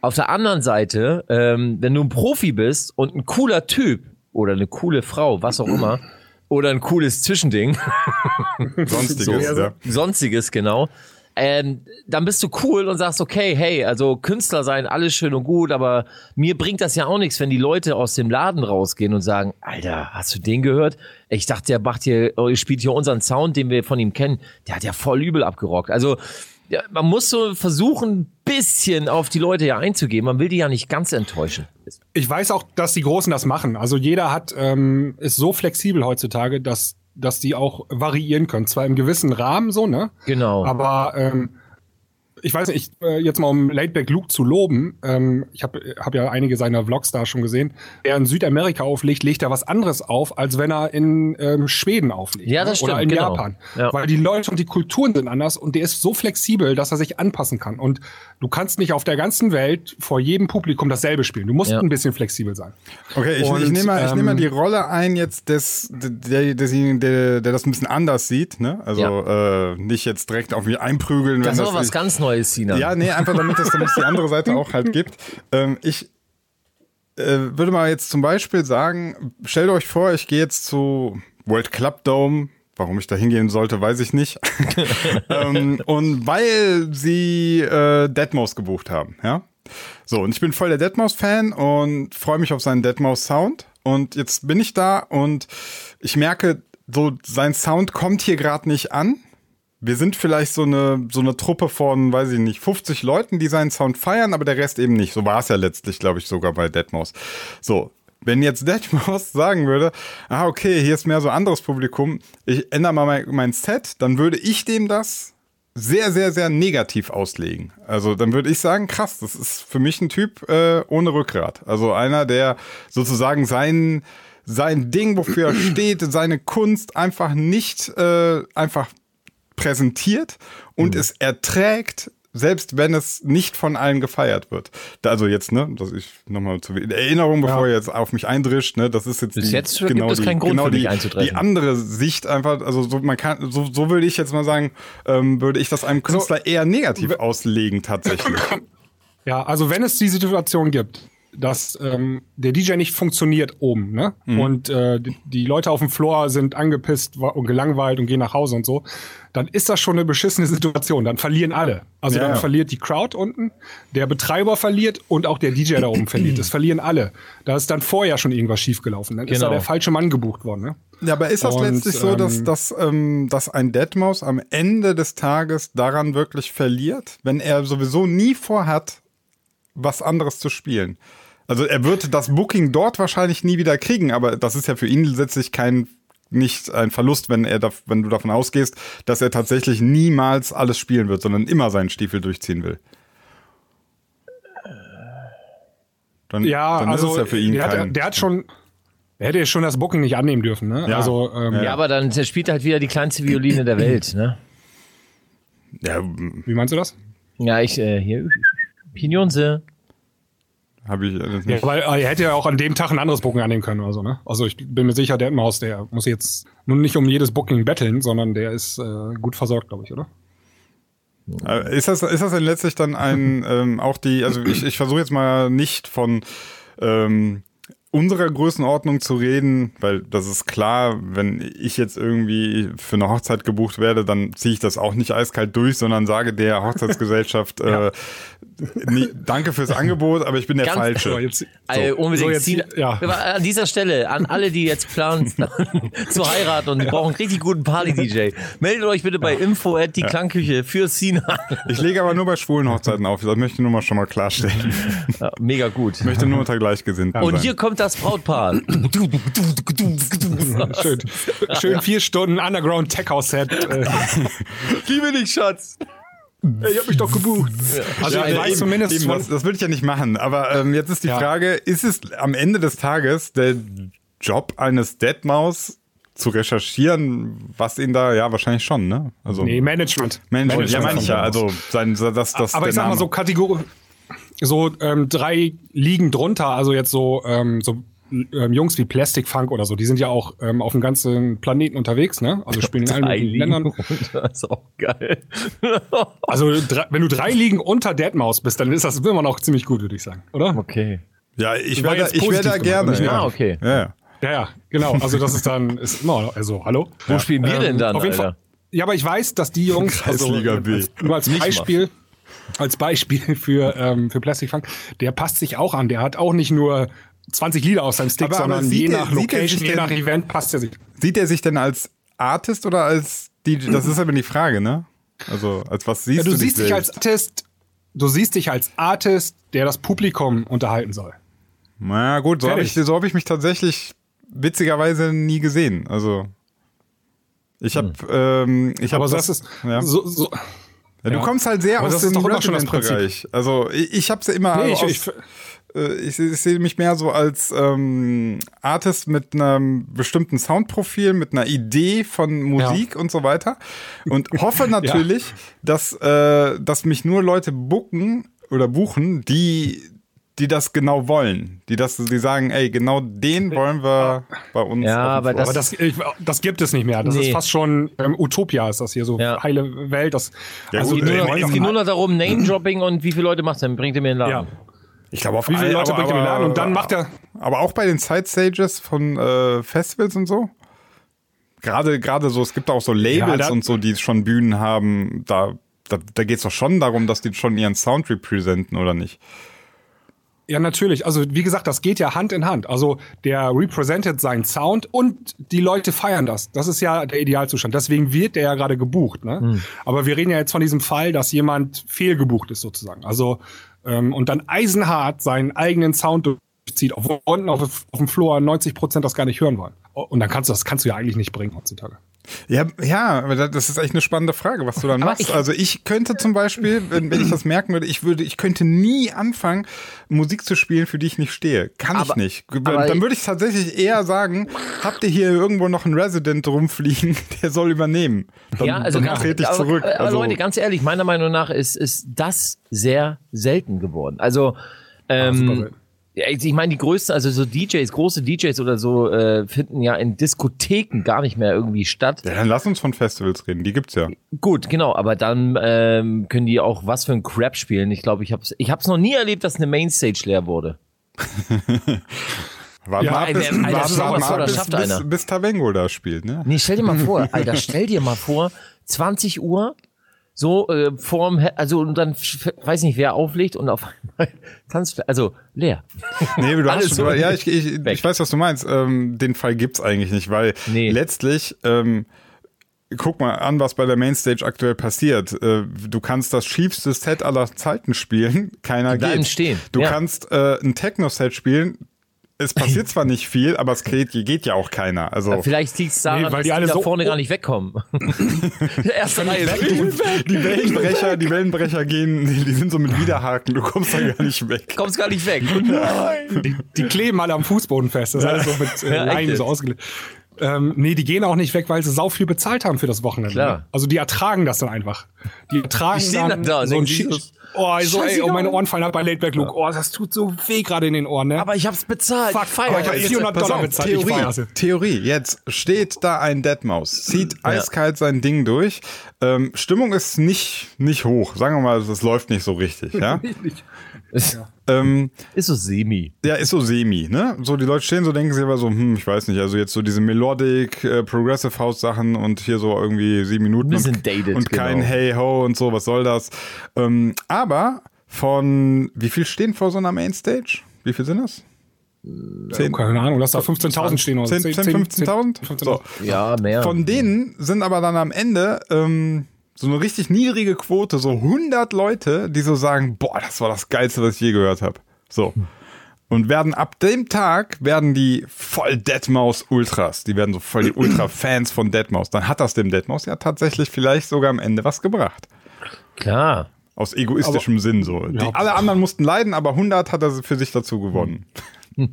Auf der anderen Seite ähm, wenn du ein Profi bist und ein cooler Typ oder eine coole Frau was auch immer oder ein cooles Zwischending. Sonstiges, so, ja. Sonstiges, genau. Ähm, dann bist du cool und sagst, okay, hey, also Künstler sein, alles schön und gut, aber mir bringt das ja auch nichts, wenn die Leute aus dem Laden rausgehen und sagen, Alter, hast du den gehört? Ich dachte, der macht hier, oh, spielt hier unseren Sound, den wir von ihm kennen. Der hat ja voll übel abgerockt. Also, ja, man muss so versuchen, ein bisschen auf die Leute ja einzugehen. Man will die ja nicht ganz enttäuschen. ich weiß auch, dass die Großen das machen. Also jeder hat ähm, ist so flexibel heutzutage, dass dass die auch variieren können. Zwar im gewissen Rahmen so, ne? Genau. Aber ähm, ich weiß nicht, ich, äh, jetzt mal um Laidback Luke zu loben, ähm, ich habe hab ja einige seiner Vlogs da schon gesehen, er in Südamerika auflegt, legt er was anderes auf, als wenn er in ähm, Schweden auflegt. Ja, das ne? Oder stimmt, in genau. Japan. Ja. Weil die Leute und die Kulturen sind anders und der ist so flexibel, dass er sich anpassen kann. Und du kannst nicht auf der ganzen Welt vor jedem Publikum dasselbe spielen. Du musst Ja. ein bisschen flexibel sein. Okay, ich, ich nehme mal, ich nehme mal ähm, die Rolle ein jetzt des, der, desjenigen, der, der das ein bisschen anders sieht, ne? Also äh, nicht jetzt direkt auf mich einprügeln, Das ist aber was nicht- ganz Neues, Sina. Ja, nee, einfach damit es, damit es die andere Seite auch halt gibt. Ähm, ich äh, würde mal jetzt zum Beispiel sagen, stellt euch vor, ich gehe jetzt zu World Club Dome. Warum ich da hingehen sollte, weiß ich nicht. ähm, und weil sie äh, Deadmau5 gebucht haben, ja. So, und ich bin voll der Deadmau5-Fan und freue mich auf seinen Deadmau5-Sound. Und jetzt bin ich da und ich merke, so sein Sound kommt hier gerade nicht an. Wir sind vielleicht so eine, so eine Truppe von, weiß ich nicht, 50 Leuten, die seinen Sound feiern, aber der Rest eben nicht. So war es ja letztlich, glaube ich, sogar bei Deadmau5. So, wenn jetzt Deadmau5 sagen würde, ah, okay, hier ist mehr so anderes Publikum, ich ändere mal mein, mein Set, dann würde ich dem das sehr, sehr, sehr negativ auslegen. Also dann würde ich sagen, krass, das ist für mich ein Typ äh, ohne Rückgrat. Also einer, der sozusagen sein, sein Ding, wofür er steht, seine Kunst einfach nicht äh, einfach präsentiert und es erträgt, selbst wenn es nicht von allen gefeiert wird. Also jetzt, ne, dass ich nochmal zur Erinnerung, bevor ihr jetzt auf mich eindrischt, ne, das ist jetzt Bis die, jetzt gibt genau es die, keinen Grund genau für die, einzutreffen. die andere Sicht einfach, also so man kann, so, so würde ich jetzt mal sagen, ähm, würde ich das einem Künstler eher negativ auslegen tatsächlich. Ja, also wenn es die Situation gibt, dass ähm, der DJ nicht funktioniert oben, ne? Und äh, die, die Leute auf dem Floor sind angepisst und gelangweilt und gehen nach Hause und so, dann ist das schon eine beschissene Situation. Dann verlieren alle. Also Ja, dann ja. verliert die Crowd unten, der Betreiber verliert und auch der DJ da oben verliert. Das verlieren alle. Da ist dann vorher schon irgendwas schiefgelaufen. Dann ist da Genau. der falsche Mann gebucht worden, ne? Ja, aber ist das Und, letztlich so, dass, ähm, dass, ähm, dass ein Deadmaus am Ende des Tages daran wirklich verliert, wenn er sowieso nie vorhat, was anderes zu spielen? Also er wird das Booking dort wahrscheinlich nie wieder kriegen, aber das ist ja für ihn letztlich kein nicht ein Verlust, wenn er da, wenn du davon ausgehst, dass er tatsächlich niemals alles spielen wird, sondern immer seinen Stiefel durchziehen will. Dann, Ja, dann also ist es ja für ihn der, kein, hat, der hat schon, er hätte schon das Booking nicht annehmen dürfen, ne? Ja. Also ähm, Ja, aber dann spielt er halt wieder die kleinste Violine der Welt, ne? ja, wie meinst du das? Ja, ich, äh, hier, Pinionse. Habe ich äh, das Ja, nicht. weil er hätte ja auch an dem Tag ein anderes Booking annehmen können oder so, ne? Also ich bin mir sicher, der Emmaus, der muss jetzt nun nicht um jedes Booking betteln, sondern der ist äh, gut versorgt, glaube ich, oder? Äh, Ist das, ist das denn letztlich dann ein, ähm, auch die, also ich, ich versuche jetzt mal nicht von ähm, unserer Größenordnung zu reden, weil das ist klar, wenn ich jetzt irgendwie für eine Hochzeit gebucht werde, dann ziehe ich das auch nicht eiskalt durch, sondern sage der Hochzeitsgesellschaft, äh, nee, danke fürs Angebot, aber ich bin der Ganz- Falsche. So, jetzt, Äh, unbedingt. so, jetzt- ja. An dieser Stelle, an alle, die jetzt planen zu heiraten und die brauchen einen richtig guten Party-DJ, meldet euch bitte bei info at die Klangküche für Sina. Ich lege aber nur bei schwulen Hochzeiten auf, das möchte ich nur mal schon mal klarstellen. Ja, mega gut. Ich möchte nur unter Gleichgesinnten Und sein. hier kommt das Brautpaar. schön, schön vier Stunden Underground Tech House Set. Äh, Liebe dich, Schatz. ich hab mich doch gebucht. Also Ja, ich eben, weiß zumindest eben, das, das würde ich ja nicht machen. Aber ähm, jetzt ist die Ja. Frage, ist es am Ende des Tages der Job eines Deadmaus zu recherchieren, was ihn da, ja, wahrscheinlich schon, ne? Also, nee, Management. Ja, Management meine ich ja. Also, sein, das, das, Aber ich sag mal so Kategorie, so ähm, drei Ligen drunter, also jetzt so, ähm, so ähm, Jungs wie Plastic Funk oder so, die sind ja auch ähm, auf dem ganzen Planeten unterwegs, ne? Also spielen in allen Ländern. runter, Das ist auch geil. Also drei, wenn du drei Ligen unter Deadmaus bist, dann ist das immer noch ziemlich gut, würde ich sagen, oder? Okay. ja, ich wäre da, ich wär da gerne. Ja. Ah, okay. Ja, ja. Ja, ja, genau. Also das ist dann, ist immer, also hallo. Wo spielen wir denn dann, auf jeden Alter? Fall. Ja, aber ich weiß, dass die Jungs, also, als, nur als Beispiel, als Beispiel für, ähm, für Plastic Funk, der passt sich auch an. Der hat auch nicht nur 20 Lieder aus seinem Stick, Aber- aber sondern sieht je der- nach Location, je nach Event passt er sich. Sieht er sich denn als Artist oder als DJ? Das ist aber die Frage, ne? Also, als was siehst Ja, du du siehst dich selbst? als Artist, du siehst dich als Artist, der das Publikum unterhalten soll. Na gut, so habe ich, so hab ich mich tatsächlich witzigerweise nie gesehen. Also ich habe, ähm, ich habe Aber das ist ja. so, so, Ja, du Ja. kommst halt sehr Aber aus dem doch immer schon das Resident-Bereich. Also ich, ich habe es ja immer Nee, ich, aus, ich, äh, ich, ich sehe mich mehr so als ähm, Artist mit einem bestimmten Soundprofil, mit einer Idee von Musik und so weiter. Und hoffe natürlich, dass, äh, dass mich nur Leute booken oder buchen, die die das genau wollen, die das, die sagen, ey, genau den wollen wir bei uns. Ja, aber Floor. aber das, ich, das gibt es nicht mehr. Das Nee. ist fast schon ähm, Utopia, ist das hier so Ja. heile Welt. Das, Ja, also gut, wollen Es geht nur noch darum, Name-Dropping und wie viele Leute macht er, bringt er mir in den Laden. ja. ich glaube, auf Wie viele all- Leute aber- bringt er in den Laden? Und dann aber- macht er Aber auch bei den Side-Stages von äh, Festivals und so? Gerade, gerade so, es gibt auch so Labels Ja, und so, die schon Bühnen haben, da, da, da geht es doch schon darum, dass die schon ihren Sound representen, oder nicht? Ja, natürlich. Also, wie gesagt, das geht ja Hand in Hand. Also, der represented seinen Sound und die Leute feiern das. Das ist ja der Idealzustand. Deswegen wird der ja gerade gebucht. Ne? Hm. Aber wir reden ja jetzt von diesem Fall, dass jemand fehlgebucht ist, sozusagen. Also, ähm, und dann eisenhart seinen eigenen Sound durchzieht, obwohl unten auf, auf dem Floor 90 Prozent das gar nicht hören wollen. Und dann kannst du das kannst du ja eigentlich nicht bringen heutzutage. Ja, ja, aber das ist echt eine spannende Frage, was du dann Aber machst. ich- also ich könnte zum Beispiel, wenn, wenn ich das merken würde, ich würde, ich könnte nie anfangen, Musik zu spielen, für die ich nicht stehe. Kann ich Aber- nicht. aber- dann würde ich tatsächlich eher sagen, habt ihr hier irgendwo noch einen Resident rumfliegen, der soll übernehmen. Dann, ja, also dann ganz, trete ich aber, zurück. Aber also, Leute, ganz ehrlich, meiner Meinung nach ist, ist das sehr selten geworden. Also, ähm, selten. ja, ich meine, die größten, also so DJs, große DJs oder so, äh, finden ja in Diskotheken gar nicht mehr irgendwie statt. ja, dann lass uns von Festivals reden, die gibt's ja. Gut, genau, aber dann ähm, können die auch was für ein Crap spielen. Ich glaube, ich habe es ich hab's noch nie erlebt, dass eine Mainstage leer wurde. Warte Ja, mal, ab, bis, Alter, warte mal vor, bis, schafft bis, einer. bis Tavengo da spielt, ne? Nee, stell dir mal vor, Alter, stell dir mal vor, 20 Uhr, so äh, vorm, also und dann weiß nicht, wer auflegt und auf einmal tanzt, also leer. Nee, du hast, so ja, ich, ich, ich weiß, was du meinst. Ähm, den Fall gibt's eigentlich nicht, weil Nee. letztlich, ähm, guck mal an, was bei der Mainstage aktuell passiert. Äh, du kannst das schiefste Set aller Zeiten spielen, keiner geht. stehen, Du ja. kannst äh, ein Techno-Set spielen, es passiert zwar nicht viel, aber es geht, geht ja auch keiner. Also Vielleicht liegt es daran, Nee, weil dass die die, alle da so- vorne gar nicht wegkommen. Erste Reihe ist die Wellenbrecher, die Wellenbrecher gehen, die, die sind so mit Widerhaken, du kommst da gar nicht weg. kommst gar nicht weg. Die, die kleben alle am Fußboden fest. Das ist alles so mit äh, jetzt? so ausgelegt. Ähm, nee, die gehen auch nicht weg, weil sie sau viel bezahlt haben für das Wochenende. Klar. Also die ertragen das dann einfach. Die ertragen Die stehen dann dann da so ein Schi- Oh, so, ey, oh, meine Ohren fallen ab bei Late Back Luke. Oh, das tut so weh gerade in den Ohren, ne? Aber ich hab's bezahlt. Fuck, Feier. aber ich hab Jetzt- 400 Pass Dollar auf, bezahlt. Theorie. Theorie, jetzt steht da ein Deadmaus, zieht eiskalt sein Ding durch. Ähm, Stimmung ist nicht, nicht hoch. Sagen wir mal, es läuft nicht so richtig, ja. ähm, Ist so semi. ja, ist so semi, ne? So, die Leute stehen so, denken sie aber so, hm, ich weiß nicht, also jetzt so diese Melodic, äh, Progressive House Sachen und hier so irgendwie sieben Minuten Ein bisschen und, dated, und kein genau. Hey Ho und so, was soll das? Ähm, aber von, wie viel stehen vor so einer Mainstage? Wie viel sind das? Zehn? Keine Ahnung, lass da 15.000 stehen oder 10, 10 15.000? So. Ja, mehr. Von denen sind aber dann am Ende ähm, so eine richtig niedrige Quote, so 100 Leute, die so sagen, boah, das war das Geilste, was ich je gehört habe. So. Und werden ab dem Tag, werden die voll Deadmaus Ultras. Die werden so voll die Ultra-Fans von Deadmaus. Dann hat das dem Deadmaus ja tatsächlich vielleicht sogar am Ende was gebracht. Klar. Aus egoistischem Sinn so. Die, alle anderen mussten leiden, aber 100 hat er für sich dazu gewonnen.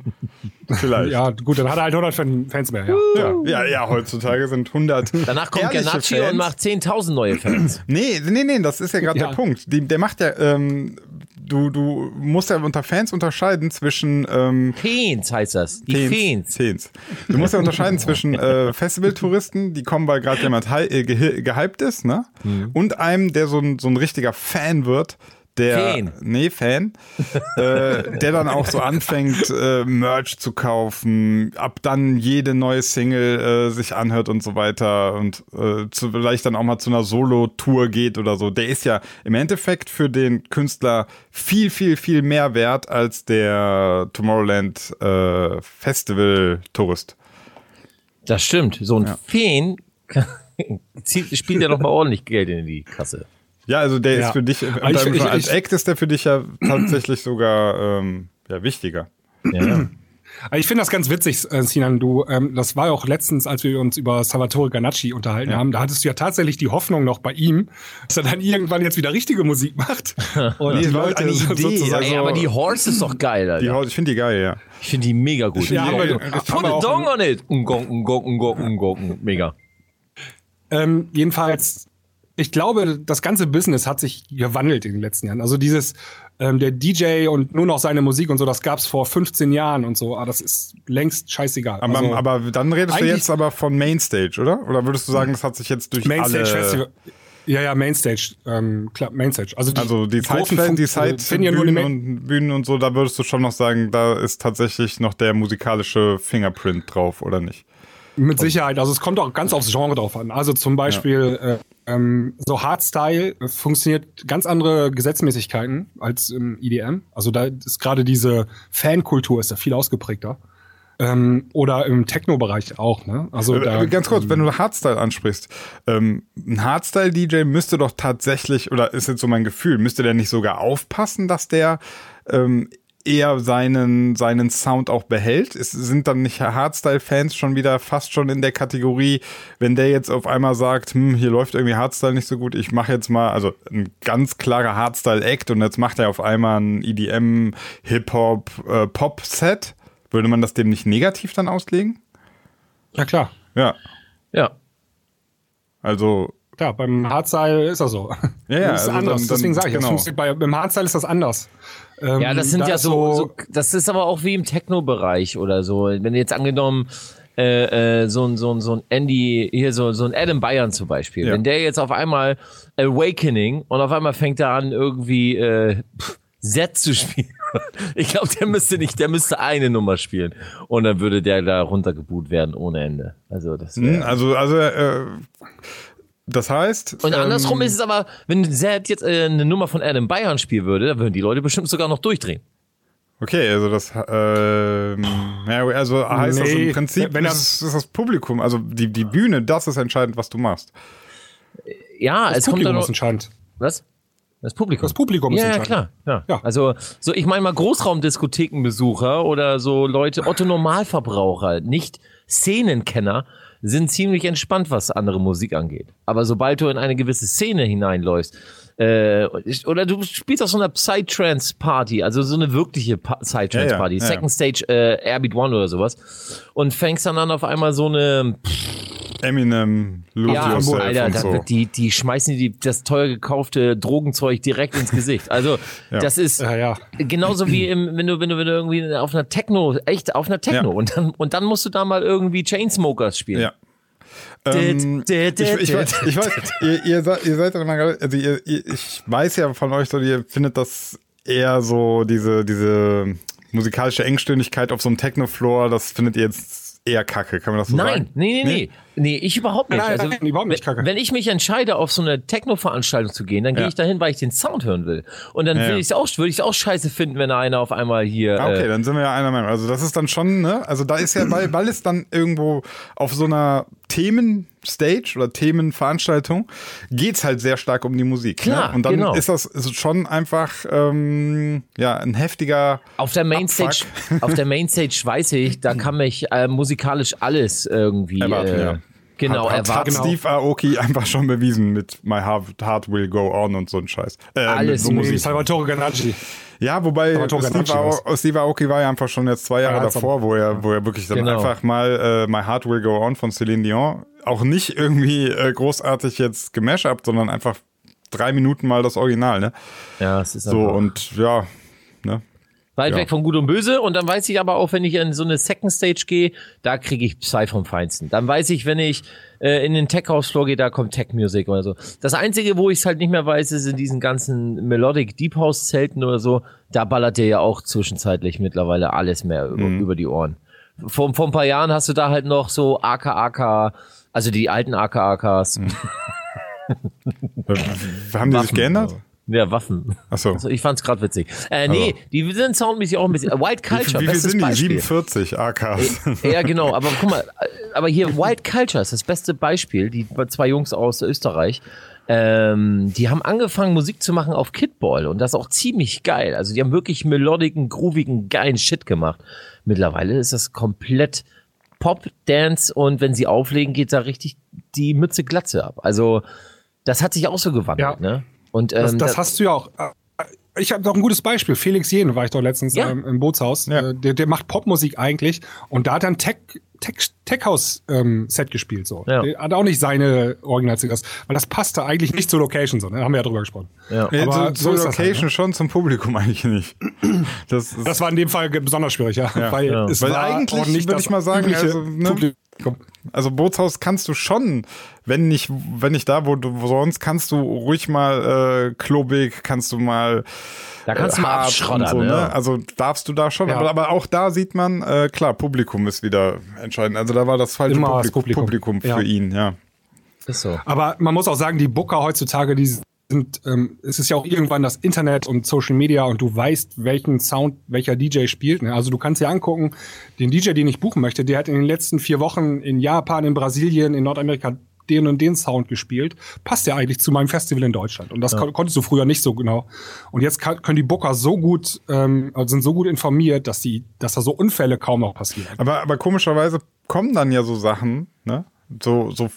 vielleicht. Ja, gut, dann hat er halt 100 Fan- Fans mehr, ja. Ja, ja, ja, heutzutage sind 100. Danach kommt Ganacci und macht 10.000 neue Fans. Nee, nee, nee, das ist ja gerade Ja. der Punkt. Die, der macht ja, ähm, du, du musst ja unter Fans unterscheiden zwischen ähm, Fans heißt das. Die Fans. Fans. Du musst ja unterscheiden zwischen äh, Festivaltouristen, die kommen, weil gerade jemand äh, ge gehypt ist, ne? Mhm. Und einem, der so ein, so ein richtiger Fan wird. Der, Fan. nee, Fan, äh, der dann auch so anfängt, äh, Merch zu kaufen, ab dann jede neue Single äh, sich anhört und so weiter und äh, zu, vielleicht dann auch mal zu einer Solo-Tour geht oder so. Der ist ja im Endeffekt für den Künstler viel, viel, viel mehr wert als der Tomorrowland äh, Festival-Tourist. Das stimmt. So ein Fan zieht, spielt ja noch mal ordentlich Geld in die Kasse. Ja, also der Ja. ist für dich, äh, Aber ich- ich- als ich- Act ist der für dich ja tatsächlich sogar ähm, ja, wichtiger. Ja. Ich finde das ganz witzig, äh, Sinan, du, ähm, das war ja auch letztens, als wir uns über Salvatore Ganacci unterhalten haben, da hattest du ja tatsächlich die Hoffnung noch bei ihm, dass er dann irgendwann jetzt wieder richtige Musik macht. Und Nee, die Leute eine so- Idee, sozusagen- also- Ey, aber die Horse ist doch geil, Die, Alter. Haut- ich finde die geil, ja. Ich finde die mega gut. Ja, Ja, das Put a dong on it. Ngong, ngong, ngong, ngong. Mega. Ähm, jedenfalls, ich glaube, das ganze Business hat sich gewandelt in den letzten Jahren. Also dieses, ähm, der DJ und nur noch seine Musik und so, das gab's vor 15 Jahren und so, aber das ist längst scheißegal. Aber, also, aber dann redest du jetzt aber von Mainstage, oder? Oder würdest du sagen, das hat sich jetzt durch Mainstage alle... Festival. Ja, ja, Mainstage, ähm, klar, Mainstage. Also die, Also die großen Side, Fun- die ja nur die Main- und Bühnen und so, da würdest du schon noch sagen, da ist tatsächlich noch der musikalische Fingerprint drauf, oder nicht? Mit Sicherheit. Also es kommt auch ganz aufs Genre drauf an. Also zum Beispiel äh, ähm, so Hardstyle äh, funktioniert ganz andere Gesetzmäßigkeiten als im EDM. Also da ist gerade diese Fankultur ist da viel ausgeprägter. Ähm, oder im Techno-Bereich auch. Ne? Also Äh, da, Ganz kurz, wenn du Hardstyle ansprichst, ähm, ein Hardstyle-DJ müsste doch tatsächlich, oder ist jetzt so mein Gefühl, müsste der nicht sogar aufpassen, dass der ähm, eher seinen, seinen Sound auch behält? Es sind dann nicht Hardstyle-Fans schon wieder fast schon in der Kategorie, wenn der jetzt auf einmal sagt, hm, hier läuft irgendwie Hardstyle nicht so gut, ich mache jetzt mal, also ein ganz klarer Hardstyle-Act und jetzt macht er auf einmal ein EDM, Hip-Hop, äh, Pop-Set. Würde man das dem nicht negativ dann auslegen? ja klar. Ja. Ja. Also, Ja, beim Hardstyle ist das so. Ja, ja, das ist also anders. dann- dann- Deswegen sage ich, das genau. funktioniert bei, beim Hardstyle ist das anders. Ähm, Ja, das sind da ja so, so, das ist aber auch wie im Techno-Bereich oder so. Wenn jetzt angenommen, äh, äh, so ein, so ein, so ein Andy, hier so, so ein Adam Bayern zum Beispiel, Ja. wenn der jetzt auf einmal Awakening und auf einmal fängt er an, irgendwie äh, pff, Set zu spielen. Ich glaube, der müsste nicht, der müsste eine Nummer spielen. Und dann würde der da runtergeboot werden ohne Ende. Also das hm, also, also, äh, das heißt. Und ähm, andersrum ist es aber, wenn Zed jetzt äh, eine Nummer von Adam Bayern spielen würde, dann würden die Leute bestimmt sogar noch durchdrehen. Okay, also das, ähm, ja, also heißt das Nee, im Prinzip, wenn das- ist das Publikum, also die, die Bühne, das ist entscheidend, was du machst. Ja, das es kommt Publikum dann ist entscheidend. Was? Das Publikum. Das Publikum ist ja, ja, entscheidend. klar. Ja. Ja. Also, so, ich meine mal Großraumdiskothekenbesucher oder so Leute, Otto Normalverbraucher, nicht Szenenkenner, sind ziemlich entspannt, was andere Musik angeht. Aber sobald du in eine gewisse Szene hineinläufst, äh, oder du spielst auf so einer Psytrance-Party, also so eine wirkliche Pa- Psytrance-Party, Ja, ja, ja, Second Stage äh, Airbeat One oder sowas, und fängst dann an auf einmal so eine Eminem, Lose ja, Yourself Alter, und so. wird die, die schmeißen die das teuer gekaufte Drogenzeug direkt ins Gesicht. Also, Ja. das ist Ja, ja. genauso wie im, wenn du, wenn du, wenn du irgendwie auf einer Techno, echt auf einer Techno Ja. und dann, und dann musst du da mal irgendwie Chainsmokers spielen. Ja. Ähm, ich, ich, weiß, ich weiß, ihr, ihr, seid, ihr seid also ihr, ihr, ich weiß ja von euch so, ihr findet das eher so, diese, diese musikalische Engstirnigkeit auf so einem Techno-Floor, das findet ihr jetzt eher kacke, kann man das so Nein, sagen? nee, nee, nee, nee. ich überhaupt nicht. Nein, also, nein, überhaupt nicht, Kacke. Wenn ich mich entscheide, auf so eine Techno-Veranstaltung zu gehen, dann gehe Ja. ich dahin, weil ich den Sound hören will. Und dann Ja, will ja. ich's auch, würde ich es auch scheiße finden, wenn einer auf einmal hier. Ah, okay, äh, dann sind wir ja einer Meinung. Also das ist dann schon, ne? Also da ist ja, weil, weil es dann irgendwo auf so einer Themenstage oder Themenveranstaltung geht's halt sehr stark um die Musik. Klar, ne? Und dann genau. ist das ist schon einfach ähm, ja ein heftiger Auf der Mainstage, auf der Mainstage weiß ich, da kann mich äh, musikalisch alles irgendwie Erwarten, äh, ja. Genau hat, hat, erwarten. Hat Steve Aoki einfach schon bewiesen mit My Heart, Heart Will Go On und so ein Scheiß. Äh, Alles so Musik. Salvatore Ganacci. Ja, wobei Steve, Ao Steve Aoki war ja einfach schon jetzt zwei Jahre davor, wo er, wo er wirklich dann Genau. einfach mal äh, My Heart Will Go On von Celine Dion auch nicht irgendwie äh, großartig jetzt gemashupt, sondern einfach drei Minuten mal das Original, ne? Ja, es ist So und ja? Weit ja. weg von Gut und Böse. Und dann weiß ich aber auch, wenn ich in so eine Second Stage gehe, da kriege ich Psy vom Feinsten. Dann weiß ich, wenn ich äh, in den Tech House Floor gehe, da kommt Tech Music oder so. Das Einzige, wo ich es halt nicht mehr weiß, ist in diesen ganzen Melodic Deep House Zelten oder so. Da ballert dir ja auch zwischenzeitlich mittlerweile alles mehr über, Mhm. über die Ohren. Vor, vor ein paar Jahren hast du da halt noch so AKAK, also die alten AKAKs. Mhm. Haben die sich geändert? Ja, Waffen. Achso. Also ich fand's gerade witzig. Äh, nee, die sind soundmäßig auch ein bisschen. äh, White Wie, Culture, wie viel bestes sind die? Beispiel. 47 AKs. Ja, genau, aber guck mal, äh, aber hier White Culture ist das beste Beispiel. Die zwei Jungs aus Österreich Ähm, die haben angefangen, Musik zu machen auf Kidball und das auch ziemlich geil. Also die haben wirklich melodigen, groovigen, geilen Shit gemacht. Mittlerweile ist das komplett Pop, Dance und wenn sie auflegen, geht da richtig die Mütze Glatze ab. Also das hat sich auch so gewandelt, Ja. ne? Und ähm, Das, das da- hast du ja auch. Äh, Ich habe noch ein gutes Beispiel. Felix Jen war ich doch letztens Ja. ähm, im Bootshaus. Ja. Äh, der, der macht Popmusik eigentlich und da hat er ein Tech, Tech, Tech House ähm, Set gespielt. So. Ja. Der hat auch nicht seine Original-CDs, weil das passte eigentlich nicht zur Location. So, ne? Haben wir ja drüber gesprochen. ja. Ja, Aber zu, so zur das halt, Location ne? schon, zum Publikum eigentlich nicht. Das Das war in dem Fall besonders schwierig, ja. Ja. Weil, Ja. es Weil war eigentlich auch nicht würde das ich mal sagen, übliche also, ne? Publikum. Also Bootshaus kannst du schon, wenn nicht, wenn nicht da, wo du wo sonst, kannst du ruhig mal äh, klobig, kannst du mal Da kannst du mal abschrottern, so, ja. ne? Also darfst du da schon, Ja. aber, aber auch da sieht man, äh, klar, Publikum ist wieder entscheidend. Also da war das falsche Immer das Publikum, Publikum. Publikum für Ja. ihn, ja. ist so. Aber man muss auch sagen, die Booker heutzutage, die sind, ähm, es ist ja auch irgendwann das Internet und Social Media und du weißt, welchen Sound welcher DJ spielt. Ne? Also du kannst dir angucken, den DJ, den ich buchen möchte, der hat in den letzten vier Wochen in Japan, in Brasilien, in Nordamerika den und den Sound gespielt. Passt ja eigentlich zu meinem Festival in Deutschland. Und das kon konntest du früher nicht so genau. Und jetzt kann, können die Booker so gut, ähm, also sind so gut informiert, dass die, dass da so Unfälle kaum noch passieren. Aber, aber komischerweise kommen dann ja so Sachen, ne? So, so,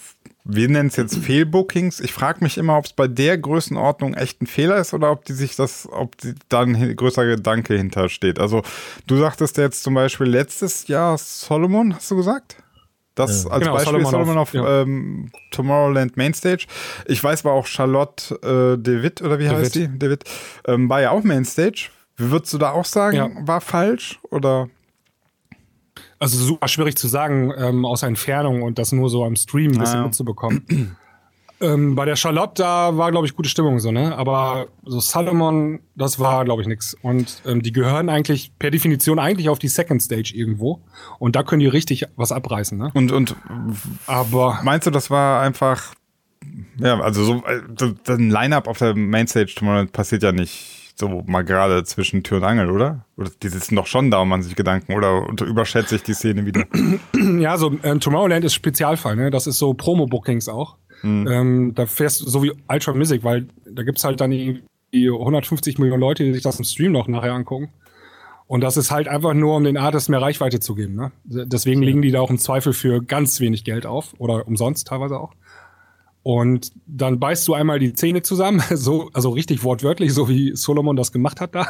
wir nennen es jetzt Fehlbookings. Ich frage mich immer, ob es bei der Größenordnung echt ein Fehler ist oder ob die sich das, ob die, da ein hi- größer Gedanke hintersteht. Also, du sagtest jetzt zum Beispiel letztes Jahr Solomon, hast du gesagt? Das als Genau, Beispiel Solomon Solomon auf- auf, ja. ähm, Tomorrowland Mainstage. Ich weiß aber auch Charlotte äh, DeWitt oder wie heißt die? DeWitt. Ähm, war ja auch Mainstage. Würdest du da auch sagen, Ja. war falsch? Oder? Also super schwierig zu sagen ähm, aus Entfernung und das nur so am Stream ein bisschen Ah, ja. mitzubekommen. ähm, bei der Charlotte, da war, glaube ich, gute Stimmung so, ne? Aber so Salomon, das war, glaube ich, nix. Und ähm, die gehören eigentlich per Definition eigentlich auf die Second Stage irgendwo. Und da können die richtig was abreißen, ne? Und, und Aber Meinst du, das war einfach, ja, also so, äh, das Line-Up auf der Mainstage passiert ja nicht so mal gerade zwischen Tür und Angel, oder? Oder die sitzen doch schon da und machen sich Gedanken, oder überschätze ich die Szene wieder? ja, so ähm, Tomorrowland ist Spezialfall, ne? Das ist so Promo-Bookings auch. Ähm, da fährst du so wie Ultra Music, weil da gibt's halt dann irgendwie 150 Millionen Leute, die sich das im Stream noch nachher angucken. Und das ist halt einfach nur, um den Artists mehr Reichweite zu geben. Ne? Deswegen legen die da auch im Zweifel für ganz wenig Geld auf oder umsonst teilweise auch. Und dann beißt du einmal die Zähne zusammen, so, also richtig wortwörtlich, so wie Solomon das gemacht hat da.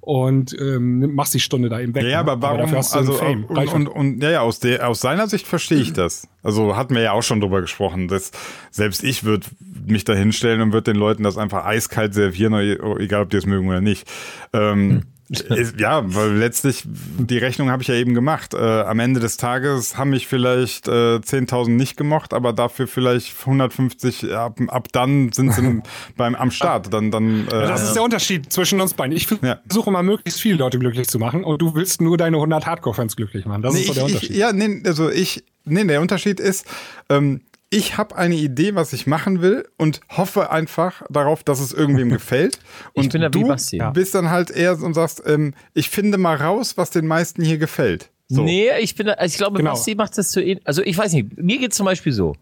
Und ähm, machst die Stunde da eben weg. Ja, ne? aber warum, dafür hast du also, Fame, und, und, und, ja, ja, aus der, aus seiner Sicht verstehe ich das. Also, hatten wir ja auch schon drüber gesprochen, dass selbst ich würde mich da hinstellen und würde den Leuten das einfach eiskalt servieren, egal ob die es mögen oder nicht. Ähm, ist, ja, weil letztlich die Rechnung habe ich ja eben gemacht. Äh, am Ende des Tages haben mich vielleicht äh, 10.000 nicht gemocht, aber dafür vielleicht 150. Ab, ab dann sind sie beim am Start. Dann, dann. Äh, das ist der Unterschied zwischen uns beiden. Ich Ja. versuche mal möglichst viele Leute glücklich zu machen und du willst nur deine 100 Hardcore-Fans glücklich machen. Das Nee, ist so der ich, ich, Unterschied. ja, nee, also ich, nee, der Unterschied ist, ähm, ich habe eine Idee, was ich machen will und hoffe einfach darauf, dass es irgendwem gefällt. Und bin da wie du Basti. Ja. bist dann halt eher so und sagst, ähm, ich finde mal raus, was den meisten hier gefällt. So. Nee, ich bin, also ich glaube, Genau. Basti macht das so ähnlich. Also ich weiß nicht, mir geht's zum Beispiel so.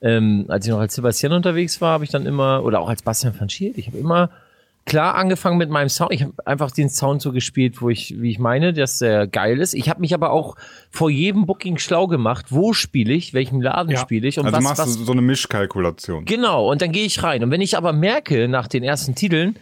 Ähm, als ich noch als Sebastian unterwegs war, habe ich dann immer, oder auch als Bastian van Schiel, ich habe immer klar angefangen mit meinem Sound. Ich habe einfach den Sound so gespielt, wo ich, wie ich meine, dass der geil ist. Ich habe mich aber auch vor jedem Booking schlau gemacht, wo spiele ich, welchem Laden Ja. spiele ich und Also was, machst was du so eine Mischkalkulation. Genau, und dann gehe ich rein. Und wenn ich aber merke, nach den ersten Titeln,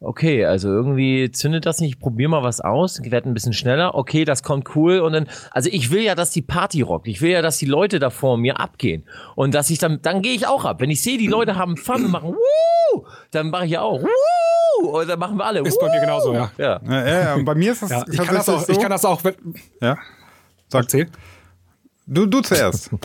okay, also irgendwie zündet das nicht, ich probiere mal was aus, ich werde ein bisschen schneller, okay, das kommt cool. Und dann, also ich will ja, dass die Party rockt. Ich will ja, dass die Leute da vor mir abgehen. Und dass ich dann, dann gehe ich auch ab. Wenn ich sehe, die Leute haben Fun und machen Woo, dann mache ich ja auch Woo, und dann machen wir alle Ist bei mir genauso, ja. Ja. Ja, ja, ja, und bei mir ist das ja ich, kann das auch, so. ich kann das auch. ja. Sag, Erzähl. du, du zuerst.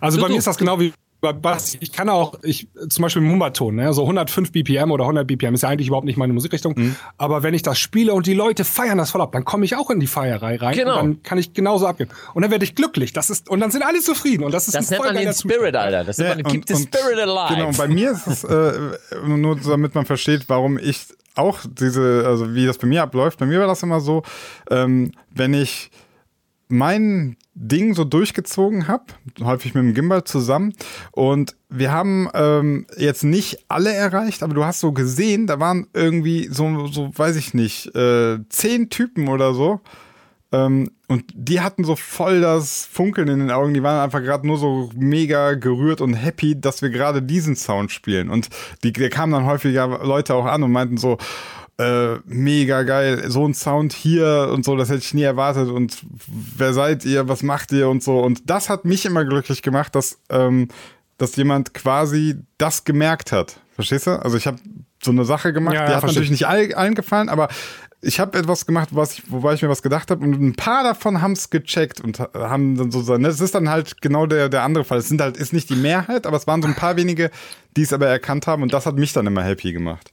Also Du, bei du. mir ist das genau wie Basti. Ich kann auch, ich, zum Beispiel Mumbaton, ne, so 105 BPM oder 100 BPM ist ja eigentlich überhaupt nicht meine Musikrichtung. Mhm. Aber wenn ich das spiele und die Leute feiern das voll ab, dann komme ich auch in die Feierei rein. Genau. Und dann kann ich genauso abgehen. Und dann werde ich glücklich. Das ist, und dann sind alle zufrieden. Und das ist Das ein nennt man den geiler Spirit, Zustand. Alter. Das nennt man, und- keep the und- Spirit alive. Genau, und bei mir ist es, äh, nur damit man versteht, warum ich auch diese, also wie das bei mir abläuft, bei mir war das immer so, ähm, wenn ich mein Ding so durchgezogen habe, häufig mit dem Gimbal zusammen. Und wir haben ähm, jetzt nicht alle erreicht, aber du hast so gesehen, da waren irgendwie so, so weiß ich nicht, äh, zehn Typen oder so. Ähm, und die hatten so voll das Funkeln in den Augen. Die waren einfach gerade nur so mega gerührt und happy, dass wir gerade diesen Sound spielen. Und die, die kamen dann häufiger Leute auch an und meinten so, äh, mega geil, so ein Sound hier und so, das hätte ich nie erwartet und wer seid ihr, was macht ihr und so und das hat mich immer glücklich gemacht, dass, ähm, dass jemand quasi das gemerkt hat, verstehst du? Also ich habe so eine Sache gemacht, Ja, die ja, hat verstehe. natürlich nicht all, allen gefallen, aber ich habe etwas gemacht, was ich, wobei ich mir was gedacht habe und ein paar davon haben es gecheckt und ha- haben dann so sein. Das ist dann halt genau der der andere Fall. Es sind halt ist nicht die Mehrheit, aber es waren so ein paar wenige, die es aber erkannt haben und das hat mich dann immer happy gemacht.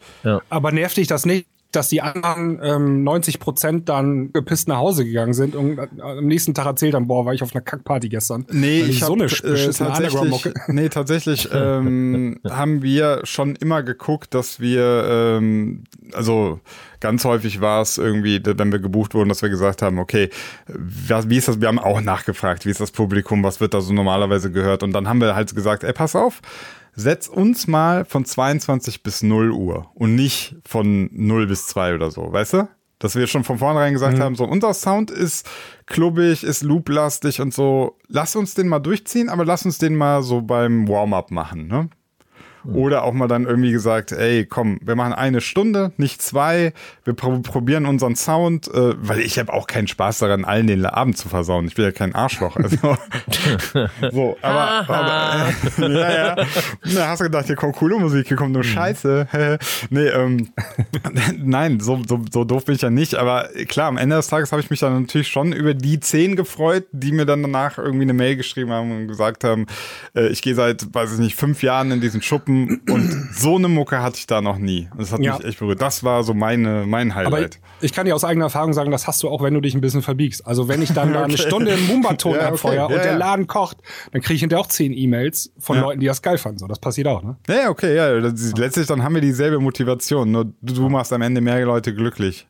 Aber nervt dich das nicht, dass die anderen ähm, 90 Prozent dann gepisst nach Hause gegangen sind und äh, am nächsten Tag erzählt haben, boah, war ich auf einer Kackparty gestern. Nee, Weil ich so hab, eine äh, tatsächlich, nee, tatsächlich ähm, haben wir schon immer geguckt, dass wir, ähm, also ganz häufig war es irgendwie, wenn wir gebucht wurden, dass wir gesagt haben, okay, wie ist das, wir haben auch nachgefragt, wie ist das Publikum, was wird da so normalerweise gehört und dann haben wir halt gesagt, ey, pass auf, setz uns mal von 22 bis 0 Uhr und nicht von 0 bis 2 oder so, weißt du? Dass wir schon von vornherein gesagt haben, so unser Sound ist klubbig, ist looplastig und so. Lass uns den mal durchziehen, aber lass uns den mal so beim Warm-up machen, ne? Oder auch mal dann irgendwie gesagt, ey, komm, wir machen eine Stunde, nicht zwei. Wir pro probieren unseren Sound, äh, weil ich habe auch keinen Spaß daran, allen den Abend zu versauen. Ich will ja kein Arschloch. Also, so, aber, aber äh, ja, ja. Na, hast du gedacht, hier kommt coole Musik, hier kommt nur Scheiße. nee, ähm, nein, so, so, so doof bin ich ja nicht. Aber klar, am Ende des Tages habe ich mich dann natürlich schon über die zehn gefreut, die mir dann danach irgendwie eine Mail geschrieben haben und gesagt haben, äh, ich gehe seit, weiß ich nicht, fünf Jahren in diesen Schuppen und so eine Mucke hatte ich da noch nie. Das hat Ja. mich echt berührt. Das war so meine, mein Aber ich, Highlight. ich kann dir aus eigener Erfahrung sagen, das hast du auch, wenn du dich ein bisschen verbiegst. Also wenn ich dann da eine Okay. Stunde im Mumbaton Ja, okay. abfeuer Ja, und der. Laden kocht, dann kriege ich hinterher auch zehn E-Mails von. Leuten, die das geil fanden. So, das passiert auch, ne? Ja, okay, ja. Letztlich dann haben wir dieselbe Motivation. Nur du machst am Ende mehr Leute glücklich.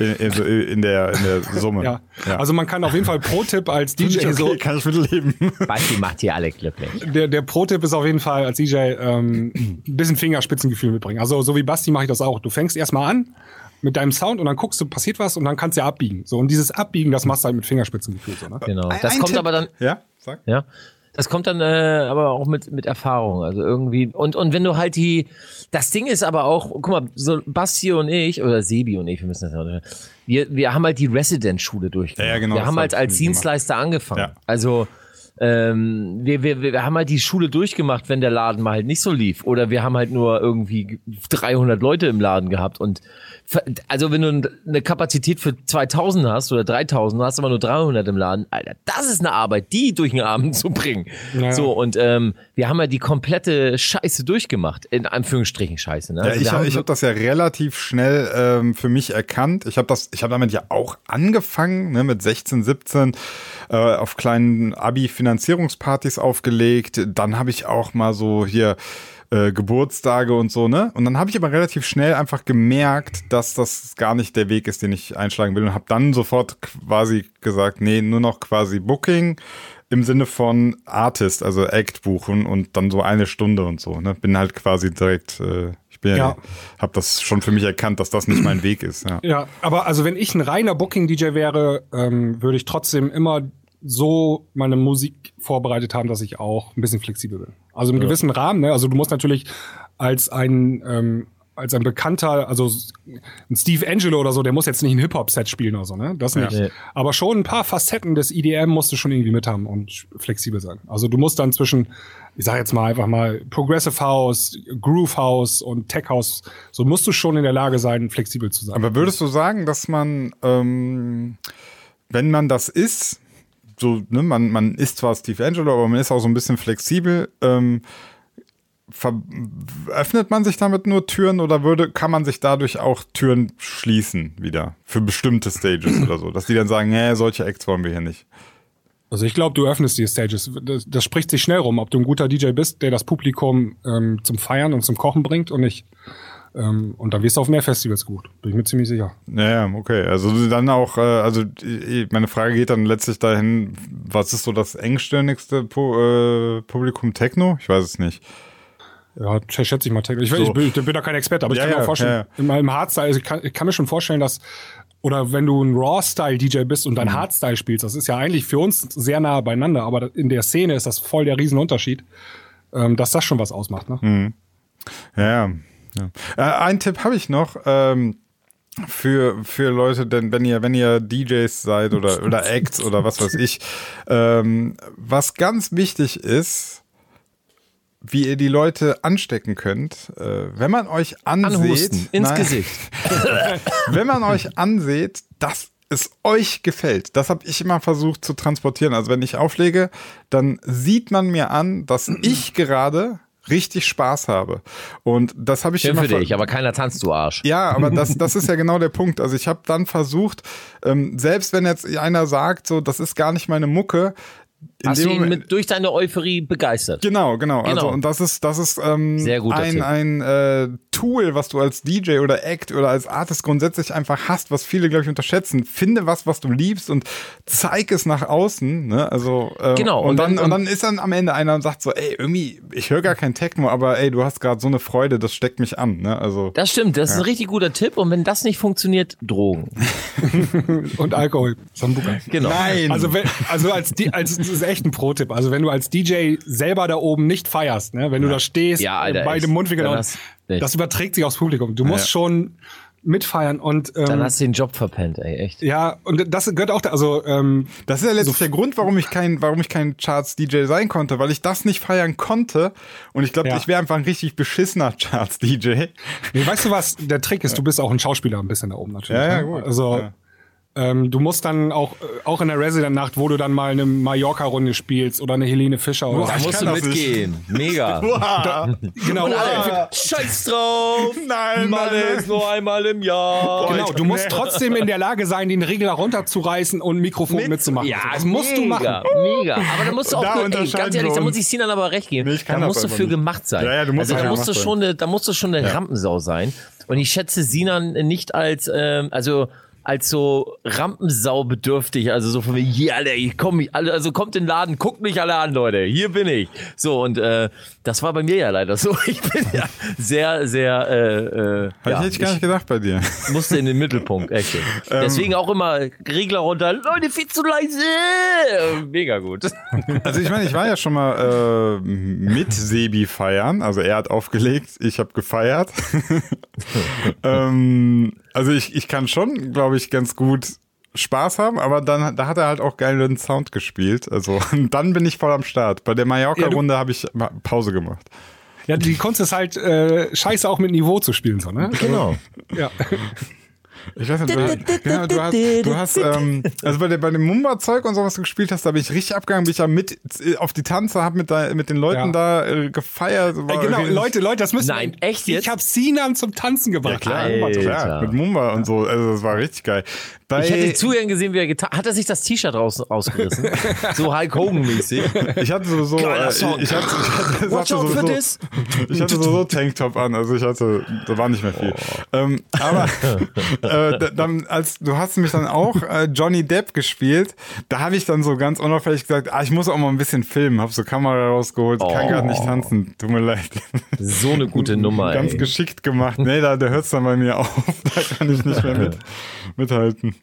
In, in, in, der, in der Summe. Ja. Also man kann auf jeden Fall Pro-Tipp als DJ okay, so. kann ich mitleben. Basti macht hier alle glücklich. Der, der Pro-Tipp ist auf jeden Fall als DJ ähm, ein bisschen Fingerspitzengefühl mitbringen. Also so wie Basti mache ich das auch. Du fängst erstmal an mit deinem Sound und dann guckst du, passiert was und dann kannst du ja abbiegen. So, und dieses Abbiegen, das machst du halt mit Fingerspitzengefühl. So, ne? Genau. Ein- Das ein kommt Tipp- aber dann, Ja, sag. Ja. Das kommt dann äh, aber auch mit, mit Erfahrung. Also irgendwie. Und, und wenn du halt die. Das Ding ist aber auch, guck mal, so Basti und ich, oder Sebi und ich, wir müssen das ja. Wir, wir haben halt die Resident-Schule durchgemacht. Ja, ja, genau, wir haben hab halt als. Dienstleister angefangen. Ja. Also ähm, wir, wir, wir haben halt die Schule durchgemacht, wenn der Laden mal halt nicht so lief. Oder wir haben halt nur irgendwie 300 Leute im Laden gehabt. Und also wenn du eine Kapazität für 2000 hast oder 3000, hast aber nur 300 im Laden, Alter, das ist eine Arbeit, die durch den Abend zu bringen. Naja. So, und ähm, wir haben ja die komplette Scheiße durchgemacht. In Anführungsstrichen Scheiße. Ne? Ja, Also ich wir habe ich hab das ja relativ schnell ähm, für mich erkannt. Ich habe das, ich habe damit ja auch angefangen, ne, mit 16, 17 äh, auf kleinen Abi-Finanzierungspartys aufgelegt. Dann habe ich auch mal so hier äh, Geburtstage und so, ne? Und dann habe ich aber relativ schnell einfach gemerkt, dass das gar nicht der Weg ist, den ich einschlagen will und habe dann sofort quasi gesagt, nee, nur noch quasi Booking im Sinne von Artist, also Act buchen und dann so eine Stunde und so, ne? Bin halt quasi direkt äh, ich bin ja, Ja. habe das schon für mich erkannt, dass das nicht mein Weg ist, ja. Ja, aber also wenn ich ein reiner Booking-DJ wäre, ähm, würde ich trotzdem immer so meine Musik vorbereitet haben, dass ich auch ein bisschen flexibel bin. Also im gewissen Rahmen, ne? Also du musst natürlich als ein ähm, als ein bekannter, also ein Steve Angelo oder so, der muss jetzt nicht ein Hip-Hop-Set spielen oder so, ne? Das nicht. Nee. Aber schon ein paar Facetten des IDM musst du schon irgendwie mit haben und flexibel sein. Also du musst dann zwischen, ich sag jetzt mal einfach mal, Progressive House, Groove House und Tech House, so musst du schon in der Lage sein, flexibel zu sein. Aber würdest du sagen, dass man, ähm, wenn man das ist, so, ne, man, man ist zwar Steve Angelo, aber man ist auch so ein bisschen flexibel, ähm, öffnet man sich damit nur Türen oder würde, kann man sich dadurch auch Türen schließen wieder für bestimmte Stages oder so, dass die dann sagen, nee, solche Acts wollen wir hier nicht. Also ich glaube, du öffnest die Stages. Das, das spricht sich schnell rum, ob du ein guter DJ bist, der das Publikum ähm, zum Feiern und zum Kochen bringt und nicht und dann wirst du auf mehr Festivals gut. Bin ich mir ziemlich sicher. Ja, okay. Also dann auch, äh, also äh, meine Frage geht dann letztlich dahin, was ist so das engstirnigste äh, Publikum Techno? Ich weiß es nicht. Ja, schätze ich mal. Ich, So. ich, bin, ich bin da kein Experte, aber ich Ja, kann mir ja, vorstellen, ja, ja. in meinem Hardstyle, also ich kann, ich kann mir schon vorstellen, dass, oder wenn du ein Raw-Style-DJ bist und Mhm. dann Hardstyle spielst, das ist ja eigentlich für uns sehr nah beieinander, aber in der Szene ist das voll der Riesenunterschied, ähm, dass das schon was ausmacht. Ne? Mhm. Ja, ja. Äh, einen Tipp habe ich noch. Ähm, für, für Leute, denn wenn ihr, wenn ihr DJs seid oder, oder Acts oder was weiß ich, ähm, was ganz wichtig ist, wie ihr die Leute anstecken könnt, äh, wenn man euch ansieht, Anhusten ins Nein. Gesicht. wenn man euch ansieht, dass es euch gefällt, das habe ich immer versucht zu transportieren. Also wenn ich auflege, dann sieht man mir an, dass ich gerade richtig Spaß habe. Und das habe ich Schön immer für dich, aber keiner tanzt, du Arsch. ja, aber das, das ist ja genau der Punkt. Also ich habe dann versucht, ähm, selbst wenn jetzt einer sagt, so, das ist gar nicht meine Mucke, Hast dem du ihn Moment- mit, durch deine Euphorie begeistert? Genau, genau. Also Genau. und das ist das ist ähm, Sehr guter ein ein äh, Tool, was du als DJ oder Act oder als Artist grundsätzlich einfach hast, was viele glaube ich unterschätzen. Finde was, was du liebst und zeig es nach außen. Ne? Also äh, Genau, Und, und dann wenn- und dann ist dann am Ende einer und sagt so, ey irgendwie ich höre gar kein Techno, aber ey du hast gerade so eine Freude, das steckt mich an. Ne? Also Das stimmt, das ist ein richtig guter Tipp. Und wenn das nicht funktioniert, Drogen. Und Alkohol, Sambuca. Genau. nein. Also, wenn, also als, die, als echt ein Pro-Tipp. Also wenn du als DJ selber da oben nicht feierst, ne, wenn du da stehst, Ja, Alter, bei dem Mundwinkel, echt. das überträgt sich aufs Publikum. Du musst Ja. schon mitfeiern und ähm, Dann hast du den Job verpennt, ey, echt. ja, und das gehört auch da, also ähm, Das ist ja letztlich der Grund, warum ich kein, warum ich kein Charts-DJ sein konnte, weil ich das nicht feiern konnte. Und ich glaube, Ja. ich wäre einfach ein richtig beschissener Charts-DJ. nee, weißt du was, der Trick ist, du bist auch ein Schauspieler ein bisschen da oben natürlich. Ja, ja, ne? gut. Also Ja. Ähm, du musst dann auch, äh, auch in der Resident-Nacht, wo du dann mal eine Mallorca-Runde spielst oder eine Helene Fischer oder Boah, Da musst du mitgehen. Mega. Genau, Und alle, Scheiß drauf. Nein, Malle nein, ist nur einmal im Jahr. Genau, du musst trotzdem in der Lage sein, den Regler runterzureißen und ein Mikrofon mitzumachen. Ja, das musst du machen. mega, Mega. Aber da musst du auch, Da ey, ganz ehrlich, da muss ich Sinan aber recht geben. Nee, da musst du für nicht. gemacht sein. Ja, ja, du musst also, da musst du schon eine, da musst du schon eine Rampensau sein. Und ich schätze Sinan nicht als, ähm, also als so Rampensau bedürftig, also so von mir, hier, Alter, ich komm, alle- also kommt in den Laden, guckt mich alle an, Leute, hier bin ich. So, und äh, das war bei mir ja leider so. Ich bin ja sehr, sehr, äh, äh, Hätte ja, ich jetzt gar nicht gedacht bei dir. ich musste in den Mittelpunkt, echt. Deswegen auch immer Regler runter, Leute, viel zu leise. Mega gut. Also ich meine, ich war ja schon mal äh, mit Sebi feiern. Also er hat aufgelegt, ich habe gefeiert. ähm, also ich, ich kann schon, glaube ich, ganz gut Spaß haben, aber dann da hat er halt auch geilen Sound gespielt. Also und dann bin ich voll am Start. Bei der Mallorca-Runde habe ich Pause gemacht. Ja, die Kunst ist halt, äh, scheiße auch mit Niveau zu spielen, so, ne? Genau. Ja. Ich weiß nicht, du, genau, du hast, du hast ähm, also bei, der, bei dem Mumba-Zeug und so, was du gespielt hast, da bin ich richtig abgegangen, bin ich ja mit äh, auf die Tanze, hab mit, da, mit den Leuten Ja. da äh, gefeiert. War genau, Leute, Leute, das müssen Nein, echt jetzt? Ich habe Sinan zum Tanzen gebracht. Klar, Alter. klar, mit Mumba und so, also das war richtig geil. Bei, Ich hätte zu gern gesehen, wie er getan hat. er sich das T-Shirt raus, rausgerissen? so Hulk Hogan-mäßig. ich hatte sowieso, Geiler äh, Song. ich, hatte, ich hatte, Watch out for this. ich hatte sowieso Tanktop an, also ich hatte, da war nicht mehr viel. Ähm, aber äh, da- dann, als du hast mich dann auch äh, Johnny Depp gespielt, da habe ich dann so ganz unauffällig gesagt, ah, ich muss auch mal ein bisschen filmen, habe so Kamera rausgeholt, kann Oh. gerade nicht tanzen, tut mir leid. So eine gute Nummer, Ganz ey. geschickt gemacht. Nee, da, da hört es dann bei mir auf, da kann ich nicht mehr mit, mithalten.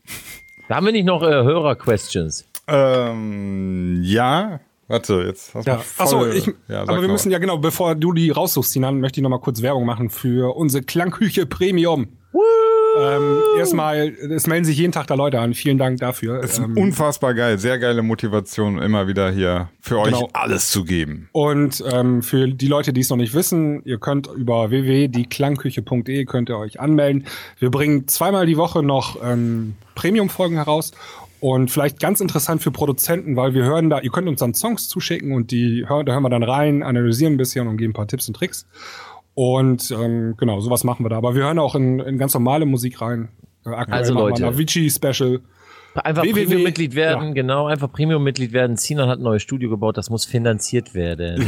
Da haben wir nicht noch äh, Hörer-Questions. Ähm, ja. Warte, jetzt hast du Ja. Achso, ich, ja, aber wir mal. müssen ja genau, bevor du die raussuchst, Sinan, möchte ich noch mal kurz Werbung machen für unsere Klangküche Premium. Ähm, erstmal, es melden sich jeden Tag da Leute an. Vielen Dank dafür. Das ist Ähm, unfassbar geil. Sehr geile Motivation, immer wieder hier für euch Genau. alles zu geben. Und ähm, für die Leute, die es noch nicht wissen, ihr könnt über www.dieklangküche.de könnt ihr euch anmelden. Wir bringen zweimal die Woche noch ähm, Premium-Folgen heraus. Und vielleicht ganz interessant für Produzenten, weil wir hören da, ihr könnt uns dann Songs zuschicken und die hören, da hören wir dann rein, analysieren ein bisschen und geben ein paar Tipps und Tricks. Und ähm, genau, sowas machen wir da. Aber wir hören auch in, in ganz normale Musik rein. Äh, aktuell Also Leute. ein Avicii-Special. Einfach. Premium-Mitglied werden, Ja. genau, einfach Premium-Mitglied werden. Sinan hat ein neues Studio gebaut, das muss finanziert werden.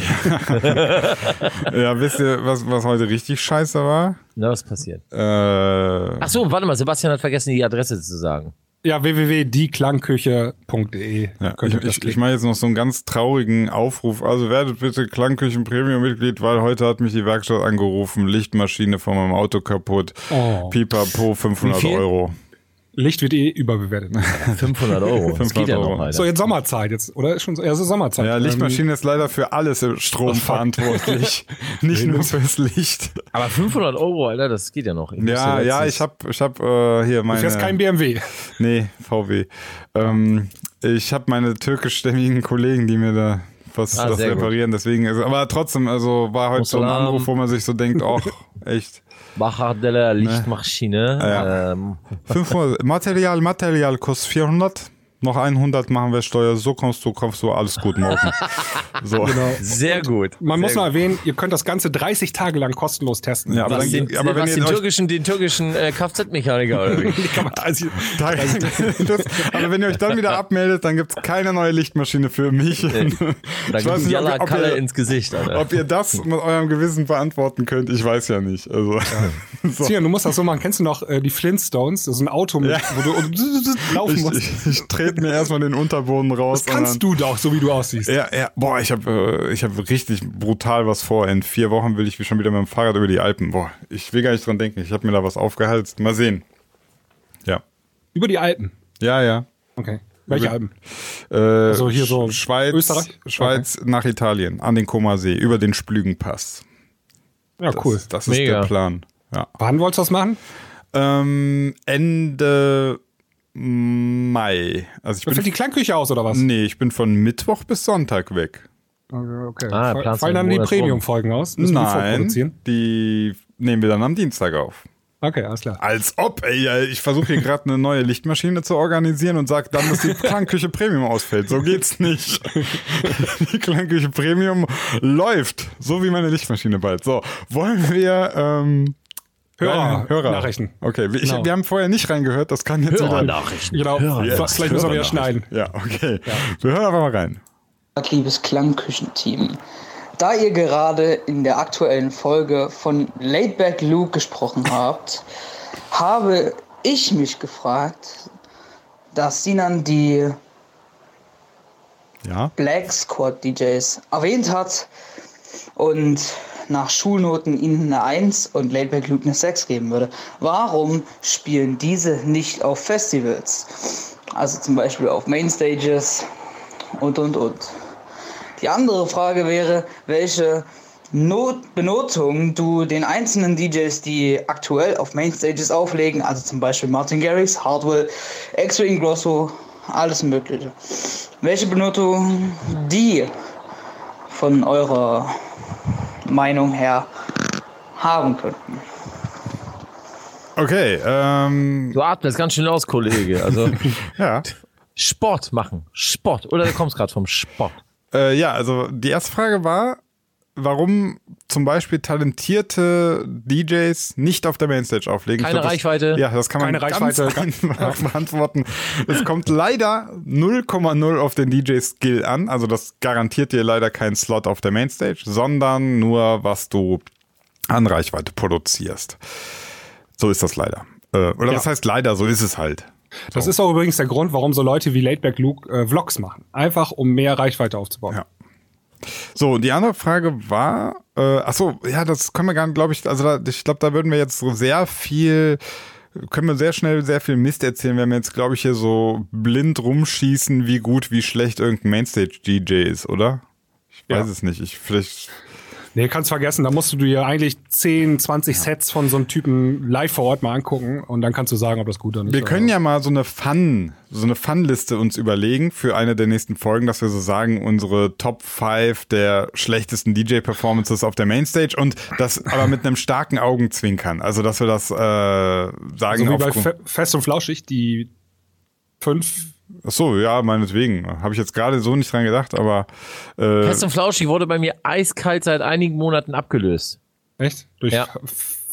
Ja, wisst ihr, was, was heute richtig scheiße war? Na, was passiert? Äh, Ach so, warte mal, Sebastian hat vergessen, die Adresse zu sagen. Ja, www.dieklangküche.de. Ja, ich, ich, ich mache jetzt noch so einen ganz traurigen Aufruf. Also werdet bitte Klangküchen Premium-Mitglied, weil heute hat mich die Werkstatt angerufen. Lichtmaschine von meinem Auto kaputt. Oh. Pipapo, 500 Wie viel? Euro. Licht wird eh überbewertet. 500 Euro. Das 500 geht ja noch, Euro. So, jetzt Sommerzeit jetzt, oder? Ist schon ja, so Sommerzeit. Ja, Ähm, Lichtmaschine ist leider für alles im Strom verantwortlich. Nicht nur fürs Licht. Aber 500 Euro, Alter, das geht ja noch. Ich Ja, ja, ich hab, ich hab äh, hier Du meine. fährst kein BMW. Nee, VW. Ähm, ich habe meine türkischstämmigen Kollegen, die mir da was Ah, das gut. reparieren. Deswegen, ist, aber trotzdem, also war heute so ein. Anruf, wo man sich so denkt, ach, echt. Bacher de la Lichtmaschine. Ja. Ähm, 500, Material, Material kostet 400. Noch 100 machen wir Steuer. So kommst du, kommst du, alles gut morgen. So. Genau. sehr gut. Man muss sehr noch gut. erwähnen, ihr könnt das Ganze 30 Tage lang kostenlos testen. Ja, aber Was, dann, den, aber wenn was ihr den euch türkischen, den türkischen äh, Kfz-Mechaniker oder wie? Also, Da- das, aber wenn ihr euch dann wieder abmeldet, dann gibt's keine neue Lichtmaschine für mich. Da Ich weiß gibt nicht, ob, ihr- ob, Kalle ihr, ins Gesicht, Alter. ob ihr das mit eurem Gewissen beantworten könnt, ich weiß ja nicht. Also, so. Sian, du musst das so machen. Kennst du noch äh, die Flintstones? Das ist ein Auto, mit, Ja. wo du laufen ich, musst. ich, ich trete mir erstmal den Unterboden raus. das kannst du doch, so wie du aussiehst. Ja, ja, boah, ich habe äh, ich hab richtig brutal was vor. In vier Wochen will ich schon wieder mit dem Fahrrad über die Alpen. Boah, ich will gar nicht dran denken. Ich habe mir da was aufgehalst. Mal sehen. Ja. Über die Alpen. Ja, ja. Okay. Welche Über- Alpen? Äh, Also hier so Sch- Schweiz, Österreich? Schweiz nach Italien, an den Comer-See, über den Splügenpass. Ja, Das, cool. Das ist Mega. der Plan. Ja. Wann wolltest du das machen? Ähm, Ende Mai. Also ich Da fällt die bin, Klangküche aus, oder was? nee, ich bin von Mittwoch bis Sonntag weg. Okay. okay. Ah, Fall- Fallen dann die. Premium-Folgen aus? Müssen die Nein, vorproduzieren? die nehmen wir dann am Dienstag auf. Okay, alles klar. Als ob, ey, ich versuche hier gerade eine neue Lichtmaschine zu organisieren und sag dann, dass die Klangküche Premium ausfällt. So geht's nicht. Die Klangküche Premium läuft, so wie meine Lichtmaschine bald. So, wollen wir ähm, Hörer- Hörer Nachrichten. Okay, wir, ich, Genau. wir haben vorher nicht reingehört, das kann jetzt wieder. Hörernachrichten. Genau. Jetzt. Vielleicht müssen wir wieder schneiden. Ja, okay. Wir hören einfach mal rein. Liebes Klangküchenteam. Da ihr gerade in der aktuellen Folge von Laidback Luke gesprochen habt, habe ich mich gefragt, dass Sinan die Ja. Black Squad DJs erwähnt hat und nach Schulnoten ihnen eine 1 und Laidback Luke eine 6 geben würde. Warum spielen diese nicht auf Festivals? Also zum Beispiel auf Mainstages und und und. Die andere Frage wäre, welche Not Benotung du den einzelnen DJs, die aktuell auf Mainstages auflegen, also zum Beispiel Martin Garrix, Hardwell, X-Ray Ingrosso, alles Mögliche. Welche Benotung die von eurer Meinung her haben könnten. Okay, ähm, Du atmest ganz schön aus, Kollege. Also ja. Sport machen. Sport. Oder du kommst gerade vom Sport. Äh, ja, also die erste Frage war, warum zum Beispiel talentierte DJs nicht auf der Mainstage auflegen. Keine das, Reichweite. Ja, das kann man Keine ganz Reichweite. einfach beantworten. Es kommt leider 0,0 auf den DJ-Skill an. Also das garantiert dir leider keinen Slot auf der Mainstage, sondern nur, was du an Reichweite produzierst. So ist das leider. Äh, oder Ja. was heißt leider, so ist es halt. Das ist auch übrigens der Grund, warum so Leute wie Laidback Luke äh, Vlogs machen. Einfach, um mehr Reichweite aufzubauen. Ja. So, die andere Frage war, äh, ach so, ja, das können wir gar nicht, glaube ich, also da, ich glaube, da würden wir jetzt so sehr viel, können wir sehr schnell sehr viel Mist erzählen, wenn wir jetzt, glaube ich, hier so blind rumschießen, wie gut, wie schlecht irgendein Mainstage-DJ ist, oder? Ich weiß Ja. es nicht. Ich vielleicht. Nee, kannst vergessen. Da musst du dir eigentlich 10, 20 Sets von so einem Typen live vor Ort mal angucken und dann kannst du sagen, ob das gut oder nicht Wir können ja mal so eine Fun, so eine Fun-Liste uns überlegen für eine der nächsten Folgen, dass wir so sagen, unsere Top 5 der schlechtesten DJ-Performances auf der Mainstage und das aber mit einem starken Augenzwinkern. Also, dass wir das äh, sagen So wie bei Fe Fest und Flauschig, die fünf. Ach so, ja, meinetwegen. Habe ich jetzt gerade so nicht dran gedacht, aber äh, Fest und Flauschig wurde bei mir eiskalt seit einigen Monaten abgelöst. Echt? Durch Ja.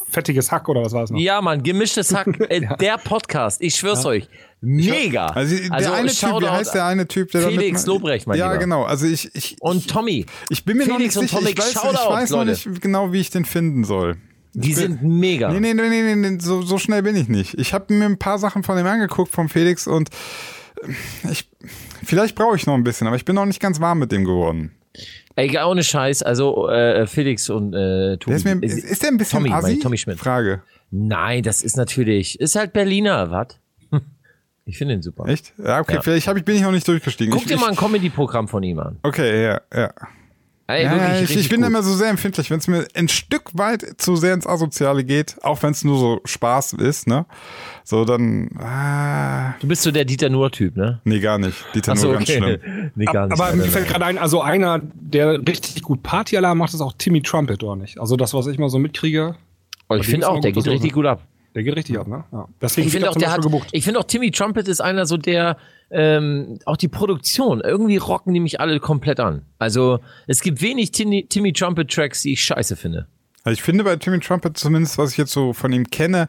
Fettiges Hack oder was war es noch? Ja, Mann, gemischtes Hack. Äh, Der Podcast, ich schwör's euch. Mega. Also, der eine Typ, wie heißt der eine Typ, der Felix damit, Lobrecht, mein Ja, Lieber. genau. Also ich, ich, Und Tommy. ich bin mir Felix noch und nicht sicher. Tommy, Ich weiß, ich Shoutout, weiß noch Leute. nicht genau, wie ich den finden soll. Die sind mega. Nee, nee, nee, nee, nee, nee so, so schnell bin ich nicht. Ich habe mir ein paar Sachen von dem angeguckt, vom Felix, und ich, vielleicht brauche ich noch ein bisschen, aber ich bin noch nicht ganz warm mit dem geworden. Ey, ohne Scheiß, also äh, Felix und äh, Tobi. Der ist, mir, ist, ist der ein bisschen Tommy, assi? Tommy Schmidt. Frage. Nein, das ist natürlich, ist halt Berliner, was? Ich finde ihn super. Echt? Ja, okay, Ja. vielleicht hab ich, bin ich noch nicht durchgestiegen. Guck ich, dir mal ein Comedy-Programm von ihm an. Okay, ja, ja. Ey, ja, wirklich, ich, ich bin gut. immer so sehr empfindlich, wenn es mir ein Stück weit zu sehr ins Asoziale geht, auch wenn es nur so Spaß ist, ne? So, dann, ah, Du bist so der Dieter Nuhr-Typ, ne? nee, gar nicht. Dieter Ach so, nur ganz schlimm. Nee, gar nicht. Aber mir fällt gerade ein, also einer, der richtig gut Partyalarm macht, ist auch Timmy Trumpet, oder nicht? Also das, was ich mal so mitkriege, Oh, ich finde auch, der geht richtig gut ab. Der geht richtig ab, ne? Ja. Deswegen Ich finde auch, der hat, gebucht. ich finde auch Timmy Trumpet ist einer so der, ähm, auch die Produktion, irgendwie rocken die mich alle komplett an. Also es gibt wenig Timmy, Timmy Trumpet Tracks, die ich scheiße finde. Also ich finde bei Timmy Trumpet zumindest, was ich jetzt so von ihm kenne,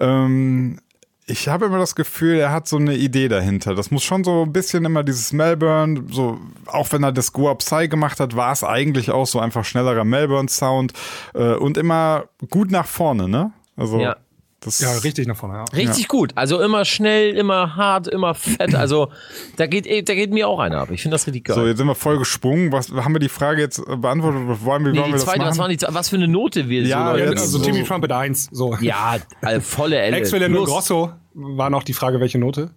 ähm, ich habe immer das Gefühl, er hat so eine Idee dahinter. Das muss schon so ein bisschen immer dieses Melbourne, so auch wenn er das Goa Psy gemacht hat, war es eigentlich auch so einfach schnellerer Melbourne Sound äh, und immer gut nach vorne, ne? Also Ja. Das Ja, richtig nach vorne, ja. Richtig gut. Also immer schnell, immer hart, immer fett. Also da geht, da geht mir auch einer ab. Ich finde das richtig geil. So, jetzt sind wir voll gesprungen. Was haben wir die Frage jetzt äh, beantwortet? Wollen wir, nee, wollen die wir zweite, das was, machen? waren die, was für eine Note wir Ja, so Leute, jetzt Also so- Timmy Trumpet 1, so. Ja, äh, volle Elle. Plus. Grosso war noch die Frage, welche Note?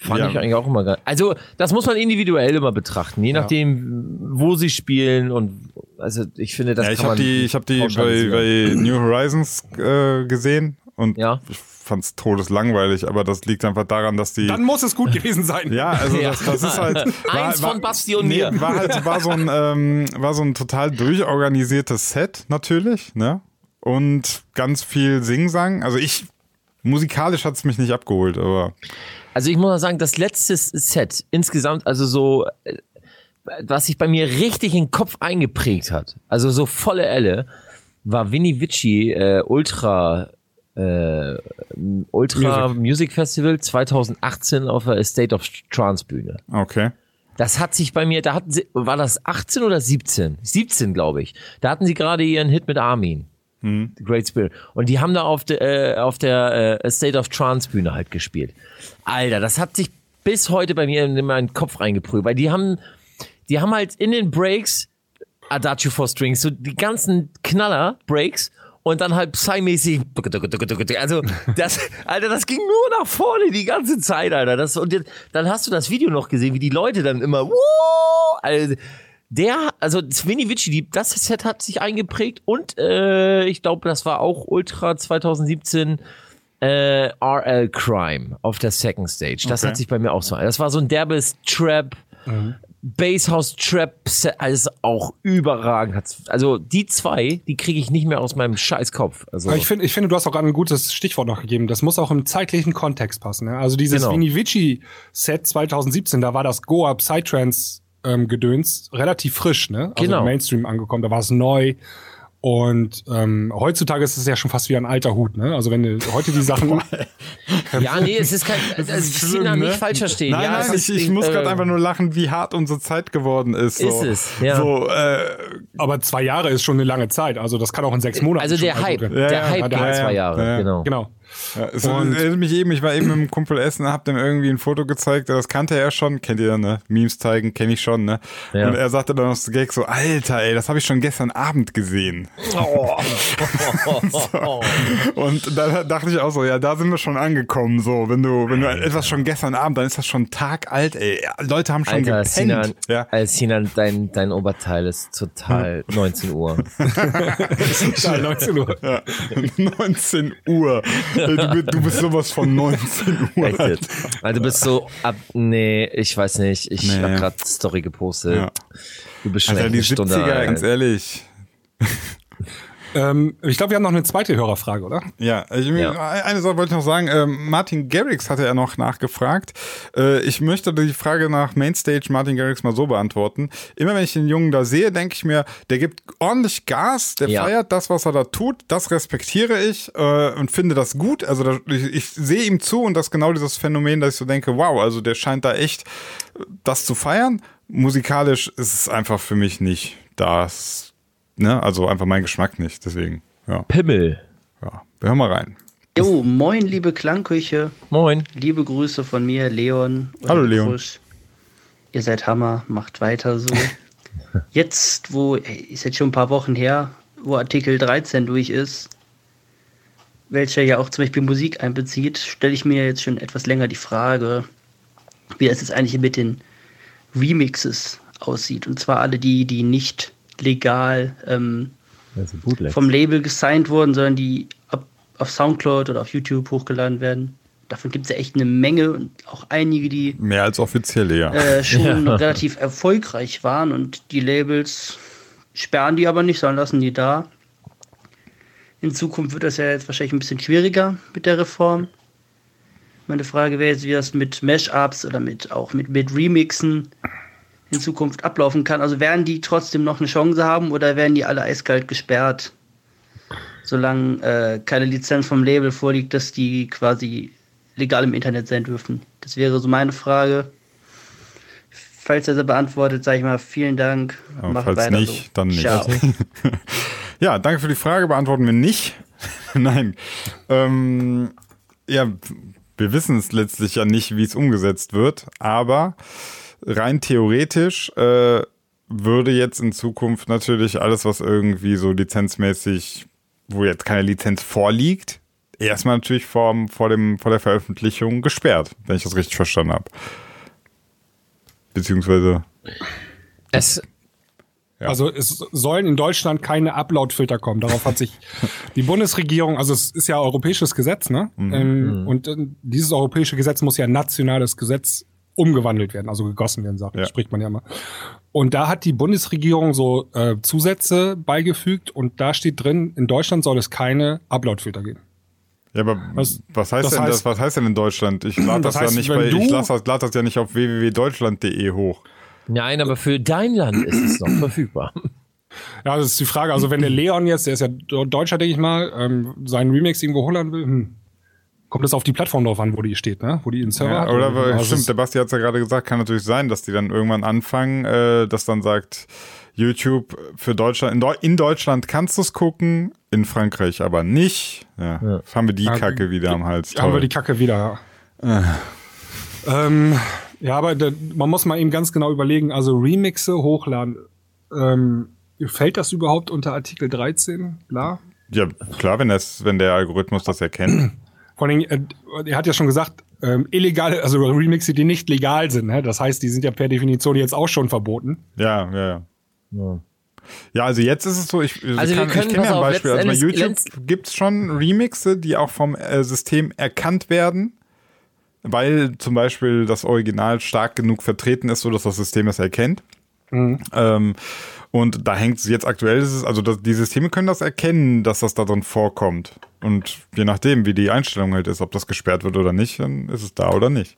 Fand Ja. ich eigentlich auch immer geil. Also, das muss man individuell immer betrachten, je nachdem, wo sie spielen und also ich finde, das Ja, ich kann habe man die, ich hab die bei, bei New Horizons äh, gesehen und Ja. ich fand's todeslangweilig, aber das liegt einfach daran, dass die Dann muss es gut gewesen sein. ja, also Ja. Das, das ist halt Eins von Basti und nee, mir. war halt war so ein ähm, war so ein total durchorganisiertes Set natürlich, ne? Und ganz viel Singsang. Also ich musikalisch hat's mich nicht abgeholt, aber Also ich muss mal sagen, das letzte Set insgesamt, also so, äh, was sich bei mir richtig in den Kopf eingeprägt hat, also so volle Elle, war Vinny Vici äh, Ultra äh, Ultra Music. Festival 2018 auf der State of Trance Bühne. okay. Das hat sich bei mir, da hatten sie, war das 18 oder 17? 17, glaube ich. Da hatten sie gerade ihren Hit mit Armin. The Great Spirit. Und die haben da auf der, äh, auf der äh, State of Trance Bühne halt gespielt. Alter, das hat sich bis heute bei mir in meinen Kopf reingeprüft, weil die haben, die haben halt in den Breaks Adagio for Strings, so die ganzen Knaller-Breaks und dann halt Psy-mäßig. Also, das, Alter, das ging nur nach vorne die ganze Zeit, Alter. Das, und jetzt- dann hast du das Video noch gesehen, wie die Leute dann immer, "Wuh!" also, der, also Vinny Vici, die, das Set hat sich eingeprägt und äh, ich glaube, das war auch Ultra 2017 äh, RL Crime auf der Second Stage. Das Okay. hat sich bei mir auch so. Das war so ein derbes Trap, Basshouse Trap, Set, alles auch überragend. Also die zwei, die kriege ich nicht mehr aus meinem Scheißkopf. Also ich finde, ich finde, du hast auch gerade ein gutes Stichwort noch gegeben. Das muss auch im zeitlichen Kontext passen. Ne? Also dieses Genau. Vinny Vici Set 2017, da war das Goa Psytrance ähm, Gedöns relativ frisch, ne? Also Genau. im Mainstream angekommen, da war es neu. Und ähm, heutzutage ist es ja schon fast wie ein alter Hut, ne? Also wenn du heute die Sachen. ja, nee, es ist kein, also, ist schlimm, nicht ne? falsch verstehen. Nein, ja, nein, es ich, ich muss äh, gerade einfach nur lachen, wie hart unsere Zeit geworden ist. So. Ist es, ja. So, äh, aber zwei Jahre ist schon eine lange Zeit. Also das kann auch in sechs Monaten. also der Hype. Ja, der ja, Hype der ging Hype, zwei ja, Jahre, ja. genau. Genau. Ja, es Und- erinnert mich eben, ich war eben mit einem Kumpel essen, hab dem irgendwie ein Foto gezeigt, das kannte er schon, kennt ihr, ne? Memes zeigen, kenne ich schon, ne? Ja. Und er sagte dann noch so Gag so, Alter, ey, das habe ich schon gestern Abend gesehen. Und da dachte ich auch so, ja, da sind wir schon angekommen, so, wenn du, wenn du etwas schon gestern Abend, dann ist das schon Tag alt, ey. Leute haben schon Alter, gepennt. Sinan, ja. äh, Sinan dein, dein Oberteil ist total 19 Uhr. Ja, 19 Uhr. Ja, 19 Uhr. Ey, Du, bist- du bist sowas von 19 Uhr. Echt jetzt? Also du bist so ab, nee, ich weiß nicht, ich Nee. hab grad Story gepostet. Ja. Du bist schon echt die eine Stunde 70er, alt. ganz ehrlich. Ähm, ich glaube, wir haben noch eine zweite Hörerfrage, oder? Ja, ich, Ja. eine Sache wollte ich noch sagen. Ähm, Martin Garrix hatte ja noch nachgefragt. Äh, ich möchte die Frage nach Mainstage Martin Garrix mal so beantworten. Immer wenn ich den Jungen da sehe, denke ich mir, der gibt ordentlich Gas, der Ja. feiert das, was er da tut. Das respektiere ich äh, und finde das gut. Also da, ich, ich sehe ihm zu und das ist genau dieses Phänomen, dass ich so denke, wow, also der scheint da echt äh, das zu feiern. Musikalisch ist es einfach für mich nicht das, ne, also einfach mein Geschmack nicht. Deswegen, ja, Pimmel. ja. Wir hören mal rein. Jo, moin, liebe Klangküche. Moin. Liebe Grüße von mir, Leon. und Hallo, Leon. Krusch. Ihr seid Hammer, macht weiter so. Jetzt, wo, ist jetzt schon ein paar Wochen her, wo Artikel 13 durch ist, welcher ja auch zum Beispiel Musik einbezieht, stelle ich mir jetzt schon etwas länger die Frage, wie das jetzt eigentlich mit den Remixes aussieht. Und zwar alle die, die nicht legal ähm, vom Label gesigned wurden, sondern die ab, auf Soundcloud oder auf YouTube hochgeladen werden. Davon gibt es ja echt eine Menge und auch einige, die Mehr als offizielle, ja. äh, schon relativ erfolgreich waren und die Labels sperren die aber nicht, sondern lassen die da. In Zukunft wird das ja jetzt wahrscheinlich ein bisschen schwieriger mit der Reform. Meine Frage wäre jetzt, wie das mit Mashups oder mit auch mit, mit Remixen in Zukunft ablaufen kann. Also werden die trotzdem noch eine Chance haben oder werden die alle eiskalt gesperrt, solange äh, keine Lizenz vom Label vorliegt, dass die quasi legal im Internet sein dürfen? Das wäre so meine Frage. Falls er sie beantwortet, sage ich mal vielen Dank. Aber Macht falls weiter nicht, so. dann nicht. Ciao. Ja, danke für die Frage. Beantworten wir nicht. Nein. Ähm, ja, wir wissen es letztlich ja nicht, wie es umgesetzt wird, aber rein theoretisch äh, würde jetzt in Zukunft natürlich alles, was irgendwie so lizenzmäßig, wo jetzt keine Lizenz vorliegt, erstmal natürlich vor, vor, dem, vor der Veröffentlichung gesperrt, wenn ich das richtig verstanden habe. Beziehungsweise, Es, Ja. Also es sollen in Deutschland keine Upload-Filter kommen. Darauf hat sich die Bundesregierung, also es ist ja europäisches Gesetz, ne? Ähm, und äh, dieses europäische Gesetz muss ja nationales Gesetz umgewandelt werden, also gegossen werden, sagt, Ja. spricht man ja immer. Und da hat die Bundesregierung so äh, Zusätze beigefügt und da steht drin, in Deutschland soll es keine Upload-Filter geben. Ja, aber was, Was- heißt das denn heißt- das? Was heißt denn in Deutschland? Ich lade das, Das heißt, ja nicht wenn bei, du- ich lade das, lad das ja nicht auf www.deutschland.de hoch. nein, aber für dein Land ist es noch verfügbar. Ja, das ist die Frage. Also wenn der Leon jetzt, der ist ja Deutscher, denke ich mal, ähm, seinen Remix irgendwo holen will, hm, kommt das auf die Plattform drauf an, wo die steht, ne? Wo die einen Server Ja, hat. oder Also stimmt, es- der Basti hat es ja gerade gesagt, kann natürlich sein, dass die dann irgendwann anfangen, äh, dass dann sagt, YouTube für Deutschland, in, Deu in Deutschland kannst du es gucken, in Frankreich aber nicht. Ja, Jetzt haben wir die Ja, Kacke wieder am Hals. haben wir Toll. die Kacke wieder. Ja, ähm, ja aber da, man muss mal eben ganz genau überlegen, also Remixe hochladen. Ähm, fällt das überhaupt unter Artikel 13? Klar. ja, klar, wenn, das, wenn der Algorithmus das erkennt. Vor allem, äh, er hat ja schon gesagt, ähm, illegale, also Remixe, die nicht legal sind. Ne? Das heißt, die sind ja per Definition jetzt auch schon verboten. Ja, ja, ja. Ja. Ja, also jetzt ist es so, ich, Also wir kann, ich kenne ja ein Beispiel. Also bei YouTube Endes- gibt's schon Remixe, die auch vom äh, System erkannt werden, weil zum Beispiel das Original stark genug vertreten ist, so dass das System es erkennt. Ähm, und da hängt es jetzt aktuell, ist es, also das, die Systeme können das erkennen, dass das da drin vorkommt. Und je nachdem, wie die Einstellung halt ist, ob das gesperrt wird oder nicht, dann ist es da oder nicht.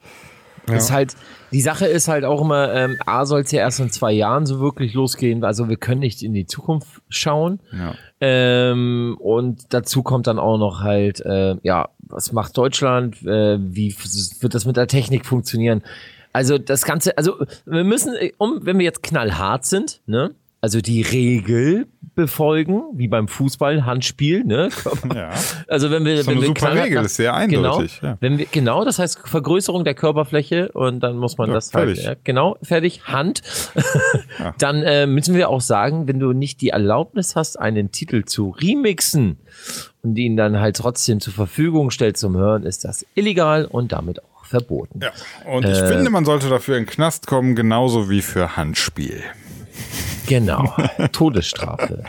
Ist halt, die Sache ist halt auch immer, ähm, A soll es ja erst in zwei Jahren so wirklich losgehen, also wir können nicht in die Zukunft schauen. Ja. Ähm, und dazu kommt dann auch noch halt, äh, ja, was macht Deutschland? Äh, wie wird das mit der Technik funktionieren? Also das Ganze, also wir müssen, äh, um, wenn wir jetzt knallhart sind, ne? Also die Regel befolgen, wie beim Fußball, Handspiel, ne? Ja. Also wenn wir, Ist doch wenn eine wir super Regel, nach- ist sehr eindeutig, Genau, ja. wenn wir, genau, das heißt Vergrößerung der Körperfläche und dann muss man Ja, das halt, fertig. ja, genau, fertig, Hand. Dann äh, müssen wir auch sagen, wenn du nicht die Erlaubnis hast, einen Titel zu remixen und ihn dann halt trotzdem zur Verfügung stellst zum Hören, ist das illegal und damit auch verboten. Ja. Und ich finde, man sollte dafür in den Knast kommen, genauso wie für Handspiel. Genau, Todesstrafe.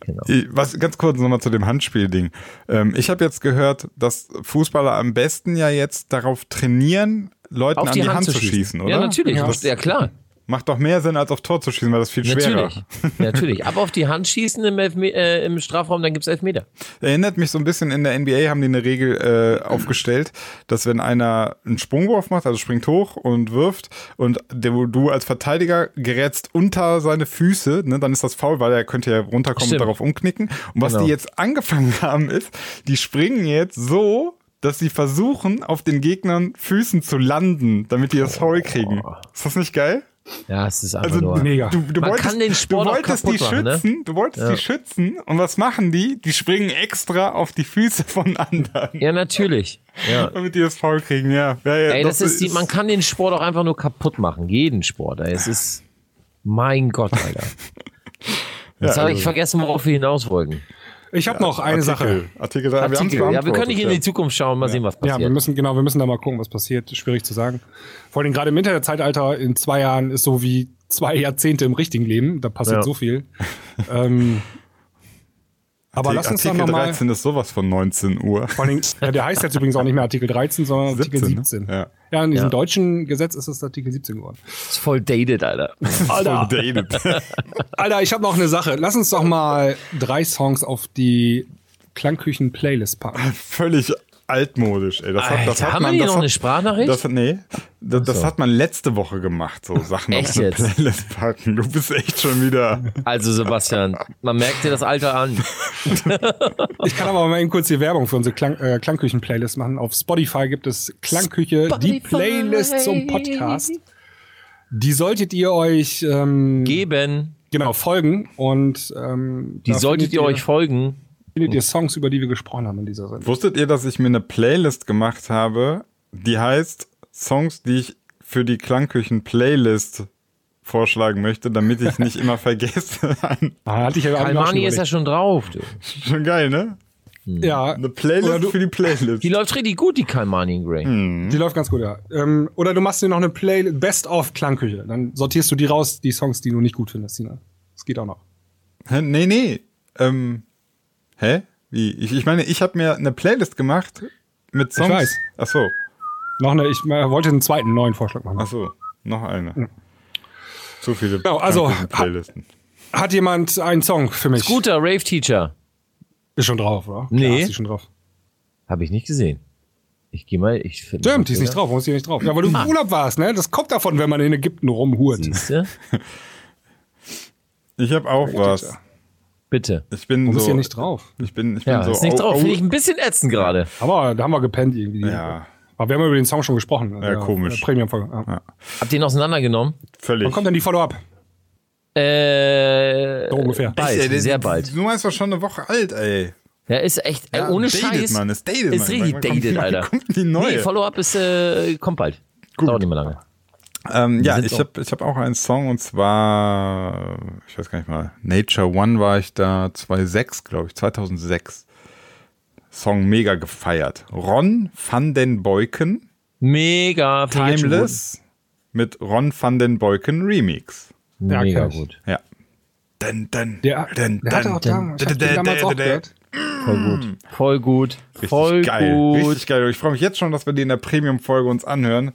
Genau. Was ganz kurz nochmal zu dem Handspielding. Ähm, ich habe jetzt gehört, dass Fußballer am besten ja jetzt darauf trainieren, Leuten Auf an die, die Hand, Hand zu schießen, oder? Ja, natürlich, Das, ja klar. Macht doch mehr Sinn, als auf Tor zu schießen, weil das ist viel schwerer. Natürlich. Natürlich. Aber auf die Hand schießen im, Elfme äh, im Strafraum, dann gibt's Elfmeter. Erinnert mich so ein bisschen, in der NBA haben die eine Regel äh, aufgestellt, dass wenn einer einen Sprungwurf macht, also springt hoch und wirft und der, du als Verteidiger gerätst unter seine Füße, ne, dann ist das faul, weil er könnte ja runterkommen Stimmt. und darauf umknicken. Und was Genau. die jetzt angefangen haben ist, die springen jetzt so, dass sie versuchen, auf den Gegnern Füßen zu landen, damit die das Foul kriegen. Ist das nicht geil? Ja, es ist einfach Also nur. Mega. du, du Man wolltest, kann den Sport du wolltest die machen, ne? schützen, du wolltest Ja. die schützen und was machen die? Die springen extra auf die Füße von anderen, Ja, natürlich. Ja. damit die das Foul kriegen. Ja, ja, ja Ey, das, ist die, man kann den Sport auch einfach nur kaputt machen. Jeden Sport. Ey. Es ist, mein Gott, Alter. Jetzt habe ich vergessen, worauf wir hinaus wollten. Ich habe noch eine Sache. Artikel, Artikel. Wir, Artikel. Ja, wir können nicht in die Zukunft schauen, mal sehen, was Ja, passiert. wir müssen, genau, wir müssen da mal gucken, was passiert. Schwierig zu sagen. Vor allem gerade im Internetzeitalter in zwei Jahren ist so wie zwei Jahrzehnte im richtigen Leben. Da passiert Ja. so viel. ähm, aber Artikel, lass uns doch Artikel nochmal. 13 ist sowas von 19 Uhr. Vor allem, ja, der heißt jetzt übrigens auch nicht mehr Artikel 13, sondern Artikel 17, 17. ne? Ja, in diesem Ja. deutschen Gesetz ist es Artikel 17 geworden. ist voll dated, Alter. Alter, Dated. Alter ich habe noch eine Sache. Lass uns doch mal drei Songs auf die Klangküchen-Playlist packen. Völlig altmodisch, ey. Das hat, das Alter, hat haben man, wir hier das noch hat, eine Sprachnachricht? Das, nee, das, das so. hat man letzte Woche gemacht, so Sachen Echt auf eine jetzt? Playlist packen. Du bist echt schon wieder. Also, Sebastian, man merkt dir das Alter an. Ich kann aber mal eben kurz die Werbung für unsere Klang, äh, Klangküchen-Playlist machen. Auf Spotify gibt es Klangküche, die Spotify. Playlist zum Podcast. Die solltet ihr euch ähm, Geben. genau folgen und ähm, Die solltet findet ihr euch folgen. Findet ihr Songs, über die wir gesprochen haben in dieser Sendung. Wusstet ihr, dass ich mir eine Playlist gemacht habe, die heißt Songs, die ich für die Klangküchen-Playlist vorschlagen möchte, damit ich nicht immer vergesse. Ah, hatte ich ja Kalmani ist ja schon drauf. Du. Schon geil, ne? ja, Eine Playlist du- für die Playlist. Die läuft richtig gut, die Kalmani in Grey. die läuft ganz gut, ja. Ähm, oder du machst dir noch eine Playlist Best of Klangküche. Dann sortierst du die raus, die Songs, die du nicht gut findest, Tina. Das geht auch noch. Hä? Nee, nee. Ähm, hä? Wie? Ich, ich meine, ich habe mir eine Playlist gemacht mit Songs. weiß. Ach so. Noch eine, ich äh, wollte einen zweiten neuen Vorschlag machen. Ach so. Noch eine. Zu viele Genau, also, Playlisten. Hat jemand einen Song für mich? Guter Rave Teacher. Ist schon drauf, oder? Nee. Klar, ist die schon drauf. Habe ich nicht gesehen. Ich gehe mal, ich finde. Stimmt, die ist nicht drauf, warum ist die nicht drauf? Ja, weil du im Urlaub warst, ne? Das kommt davon, wenn man in Ägypten rumhurt. Siehste? Ich habe auch was. Bitte. Ich bin Warum so. hier nicht drauf? Ich bin, ich bin Ja, so. ist nicht au- drauf. au- Finde ich ein bisschen ätzend gerade. Aber da haben wir gepennt irgendwie. Ja. Aber wir haben über den Song schon gesprochen. Ja, komisch. Premium-Folge. Ja. Ja. Habt ihr ihn auseinandergenommen? Völlig. Wann kommt denn die Follow-up? Äh, So ungefähr. Bald, Ey, der- sehr bald. Du meinst doch schon eine Woche alt, ey. Ja, ist echt, ey, Ja, ohne dated, Scheiß. Mann, ist dated, ist Mann. richtig dated, Alter. kommt die neue? Nee, Follow-up ist, äh, kommt bald. Dauert nicht mehr lange. Ähm, ja, ich habe ich hab auch einen Song und zwar, ich weiß gar nicht mal, Nature One war ich da 2006, glaube ich, 2006. Song mega gefeiert. Ron van den Boyken, Mega. Timeless, mit Ron van den Boyken Remix. Ja, Mega gut. Ja. Dun, dun, Der, dun, der hatte auch da, ich den damals auch gehört. Voll gut. Voll gut. Richtig Voll geil. gut. Richtig geil. Ich freue mich jetzt schon, dass wir die in der Premium-Folge uns anhören.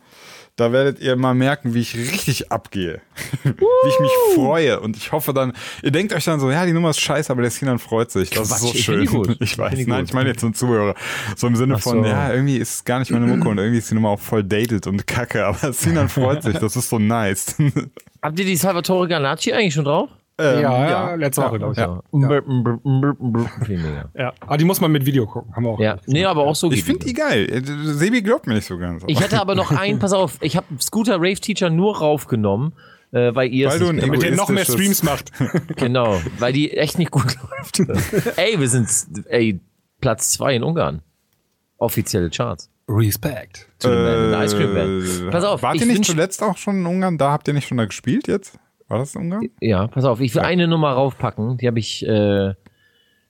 Da werdet ihr mal merken, wie ich richtig abgehe. wie ich mich freue. Und ich hoffe dann, ihr denkt euch dann so, ja, die Nummer ist scheiße, aber der Sinan freut sich. Das Quatsch, ist so ich schön. Ich Ich weiß. die Nein, ich meine jetzt zum Zuhörer. So im Sinne Ach von, so. ja, irgendwie ist es gar nicht meine Mucke und irgendwie ist die Nummer auch voll dated und kacke. Aber Sinan freut sich. Das ist so nice. Habt ihr die Salvatore Ganacci eigentlich schon drauf? Ähm, ja, ja, letzte Woche, glaube ich. Ja. Ja. Ja. Aber die muss man mit Video gucken. Haben wir auch. Ja, nee, aber auch so Ich finde die geil. Äh, Sebi glaubt mir nicht so ganz. Ich hätte aber noch einen, pass auf, ich habe Scooter Rave Teacher nur raufgenommen, äh, weil ihr Weil es du nicht ein Mit denen noch mehr Streams macht. Genau, weil die echt nicht gut läuft. ey, wir sind ey, Platz zwei in Ungarn. Offizielle Charts. Respekt. Zu den äh, Ice Cream Band. Pass auf, Wart ich ihr nicht zuletzt auch schon in Ungarn? Da habt ihr nicht schon da gespielt jetzt? War das in Ungarn? Ja, pass auf, ich will eine Nummer raufpacken, die habe ich, äh,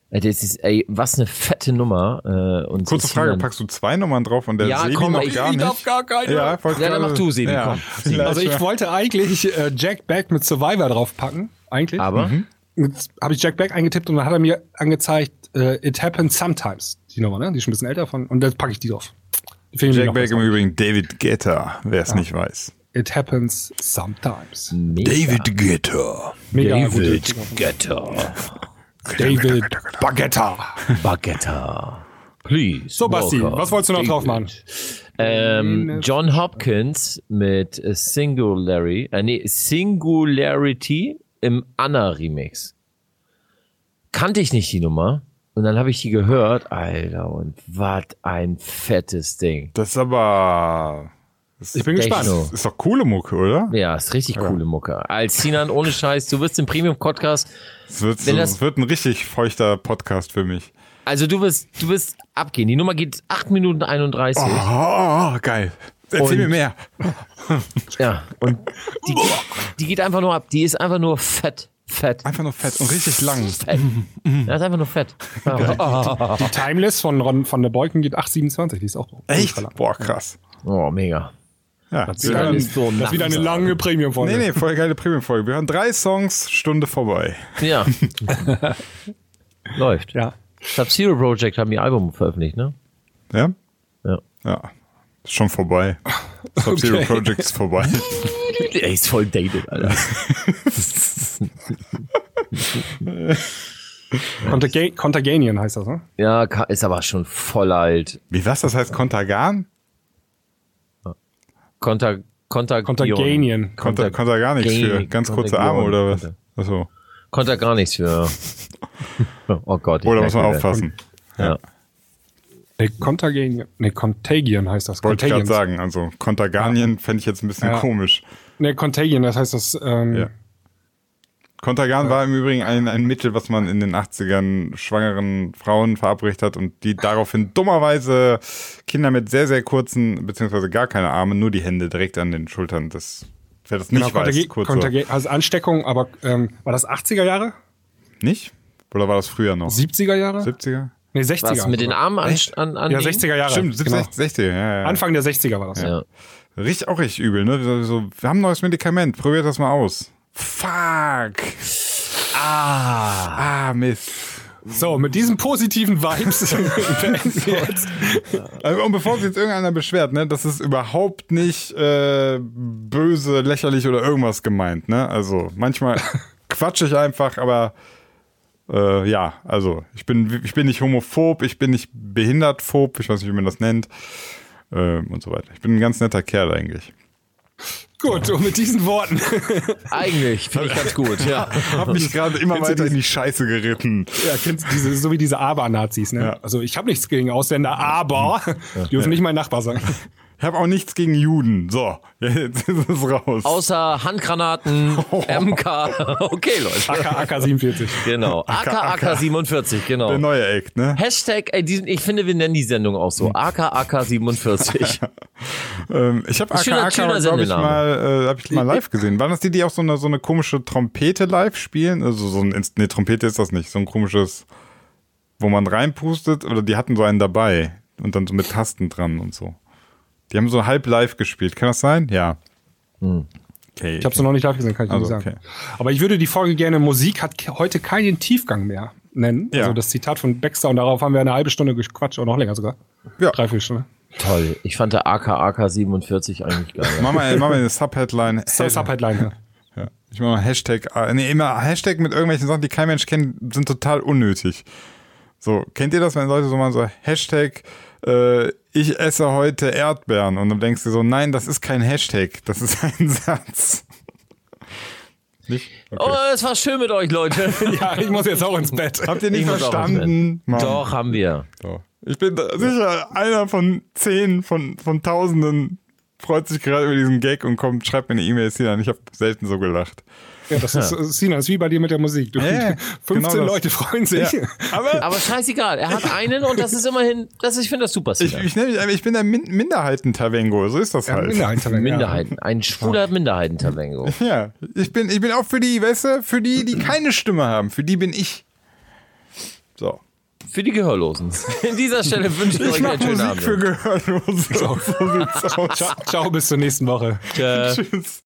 ey, das ist, ey, was eine fette Nummer. Äh, und Kurze Frage, packst du zwei Nummern drauf und der Ja, Sebi komm, noch ich- gar ich nicht? darf gar keine. Ja, Ja, dann mach du, Sebi, komm. vielleicht Also ich wollte eigentlich äh, Jack Back mit Survivor draufpacken. Eigentlich. Aber, Jetzt habe ich Jack Back eingetippt und dann hat er mir angezeigt, äh, It Happens Sometimes. Die Nummer, ne? Die ist schon ein bisschen älter von. Und dann packe ich die drauf. Die Jack besser. im Übrigen David Guetta, wer es nicht weiß. It happens sometimes. Mega. Gitter. Mega David gut. Getter. David Baguetta. Bagetta. Please. So, Basti, was wolltest du noch drauf machen? Ähm, John Hopkins mit Singularity, äh, nee, Singularity im Anna-Remix. Kannte ich nicht die Nummer. Und dann habe ich die gehört. Alter, und was ein fettes Ding. Das ist aber. Das Ich bin gespannt. Ist doch coole Mucke, oder? Ja, ist richtig coole Mucke. Als Sinan, ohne Scheiß, du wirst im Premium-Podcast, Es wird, Wenn so, das- wird ein richtig feuchter Podcast für mich. also du wirst, du wirst abgehen. Die Nummer geht 8 Minuten 31. Oh, geil. Erzähl Und- mir mehr. Ja, und die, die geht einfach nur ab. Die ist einfach nur fett. Fett. Einfach nur fett und richtig lang. Fett. Das ist einfach nur fett. Die Timeless von Ron von der Beuken geht 8,27. Die ist auch Echt? Boah, krass. Oh, mega. Ja, Das ist so Das ist wieder eine lange Premium-Folge. nee, nee, voll geile Premium-Folge. Wir hören drei Songs, Stunde vorbei. Ja. Läuft. Ja. Sub-Zero Project haben ihr Album veröffentlicht, ne? Ja? Ja. Ja. Ist schon vorbei. Sub-Zero Okay. Project ist vorbei. Ey, ist voll dated, Alter. Contaga Contaganian heißt das, ne? Ja, ist aber schon voll alt. Wie was? Das heißt Kontergan? Konter, Konter, Contaganian. Konter, Konter gar nichts für ganz kurze. Arme oder was? Achso. Konter gar nichts für. Oh Gott. ich Oder muss man aufpassen? Ja. Nee, Contaganian. Nee, Contagion heißt das. Wollte ich gerade Contagion. sagen. Also Konterganien fände ich jetzt ein bisschen Ja. komisch. Nee, Contagion, das heißt das, ähm, Ja. Kontergan war im Übrigen ein, ein Mittel, was man in den 80ern schwangeren Frauen verabreicht hat und die daraufhin dummerweise Kinder mit sehr, sehr kurzen, beziehungsweise gar keine Arme, nur die Hände direkt an den Schultern. Das, wer das nicht genau, weiß, kurz so. Contagia- also Ansteckung, aber ähm, war das 80er Jahre? Nicht? Oder war das früher noch? 70er Jahre? 70er? Nee, 60er. Was mit den. Armen an, an, an Ja, 60er Jahre. Stimmt, 70, genau. 60, ja, ja. Anfang der 60er war das. Ja. Richtig, auch richtig übel, ne? So, so, wir haben ein neues Medikament, probiert das mal aus. Fuck. Ah. Ah, Mist. So, mit diesen positiven Vibes beenden wir jetzt. Also, und bevor sich jetzt irgendeiner beschwert, ne, das ist überhaupt nicht äh, böse, lächerlich oder irgendwas gemeint, ne? Also manchmal quatsche ich einfach, aber äh, ja, also ich bin, ich bin nicht homophob, ich bin nicht behindertphob, ich weiß nicht, wie man das nennt ähm, und so weiter. Ich bin ein ganz netter Kerl eigentlich. Gut, und mit diesen Worten. Eigentlich, finde ich ganz gut, ja. Hab mich gerade immer weiter in die- Scheiße geritten. ja, kennst du diese, so wie diese Aber-Nazis, ne? Ja. Also ich habe nichts gegen Ausländer, aber die dürfen nicht mein Nachbar sein. Ich habe auch nichts gegen Juden. So, jetzt ist es raus. Außer Handgranaten, MK. Okay, Leute. AK, AK 47. Genau. AK, AK 47, genau. Der neue Act, ne? Hashtag, ey, diesen, ich finde, wir nennen die Sendung auch so. AK, AK 47. Ähm, ich habe Schöner- AKA, schöner glaube ich, mal, äh, hab ich mal live gesehen. Waren das die, die auch so eine, so eine komische Trompete live spielen? Also so ein, nee, Trompete ist das nicht. So ein komisches, wo man reinpustet. Oder die hatten so einen dabei. Und dann so mit Tasten dran und so. Die haben so halb live gespielt. Kann das sein? Ja. Okay. Ich habe es noch nicht live gesehen, kann ich Also, nicht sagen. okay. Aber ich würde die Folge gerne Musik hat heute keinen Tiefgang mehr nennen. Ja. Also das Zitat von Baxter und darauf haben wir eine halbe Stunde gequatscht, oder noch länger sogar. Ja. Dreiviertel Stunde. Toll. Ich fand der AK, AK 47 eigentlich geil. Mach mal, mach mal eine Subheadline. So Subheadline. ja. Ja. Ich mache mal Hashtag. Nee, immer Hashtag mit irgendwelchen Sachen, die kein Mensch kennt, sind total unnötig. So, kennt ihr das, wenn Leute so mal so Hashtag, äh, ich esse heute Erdbeeren und dann denkst du so, nein, das ist kein Hashtag, das ist ein Satz. Nicht? Okay. Oh, es war schön mit euch, Leute. ja, ich muss jetzt auch ins Bett. Habt ihr nicht Ich verstanden? Doch, haben wir. So. Ich bin sicher, einer von zehn, von, von Tausenden freut sich gerade über diesen Gag und kommt, schreibt mir eine E-Mail, Sinan, ich habe selten so gelacht. Ja, das ist, Sina, das ist wie bei dir mit der Musik. Du, Ja, 15 genau. Leute freuen sich. Ja. Aber Aber scheißegal, er hat einen und das ist immerhin, das, ich finde das super. ich, Sinan. ich, nenn mich, ich bin der Min Minderheiten-Tavengo, so ist das Ja, halt. Ja. Minderheiten, ein schwuler Minderheitentablengo. Ja, ich bin, ich bin auch für die, weißt du, für die, die keine Stimme haben, für die bin ich. So. Für die Gehörlosen. In dieser Stelle wünsche ich, Ich euch einen schönen Musik Abend. für Gehörlose. So sieht's aus. Ciao, ciao, bis zur nächsten Woche. Tschüss.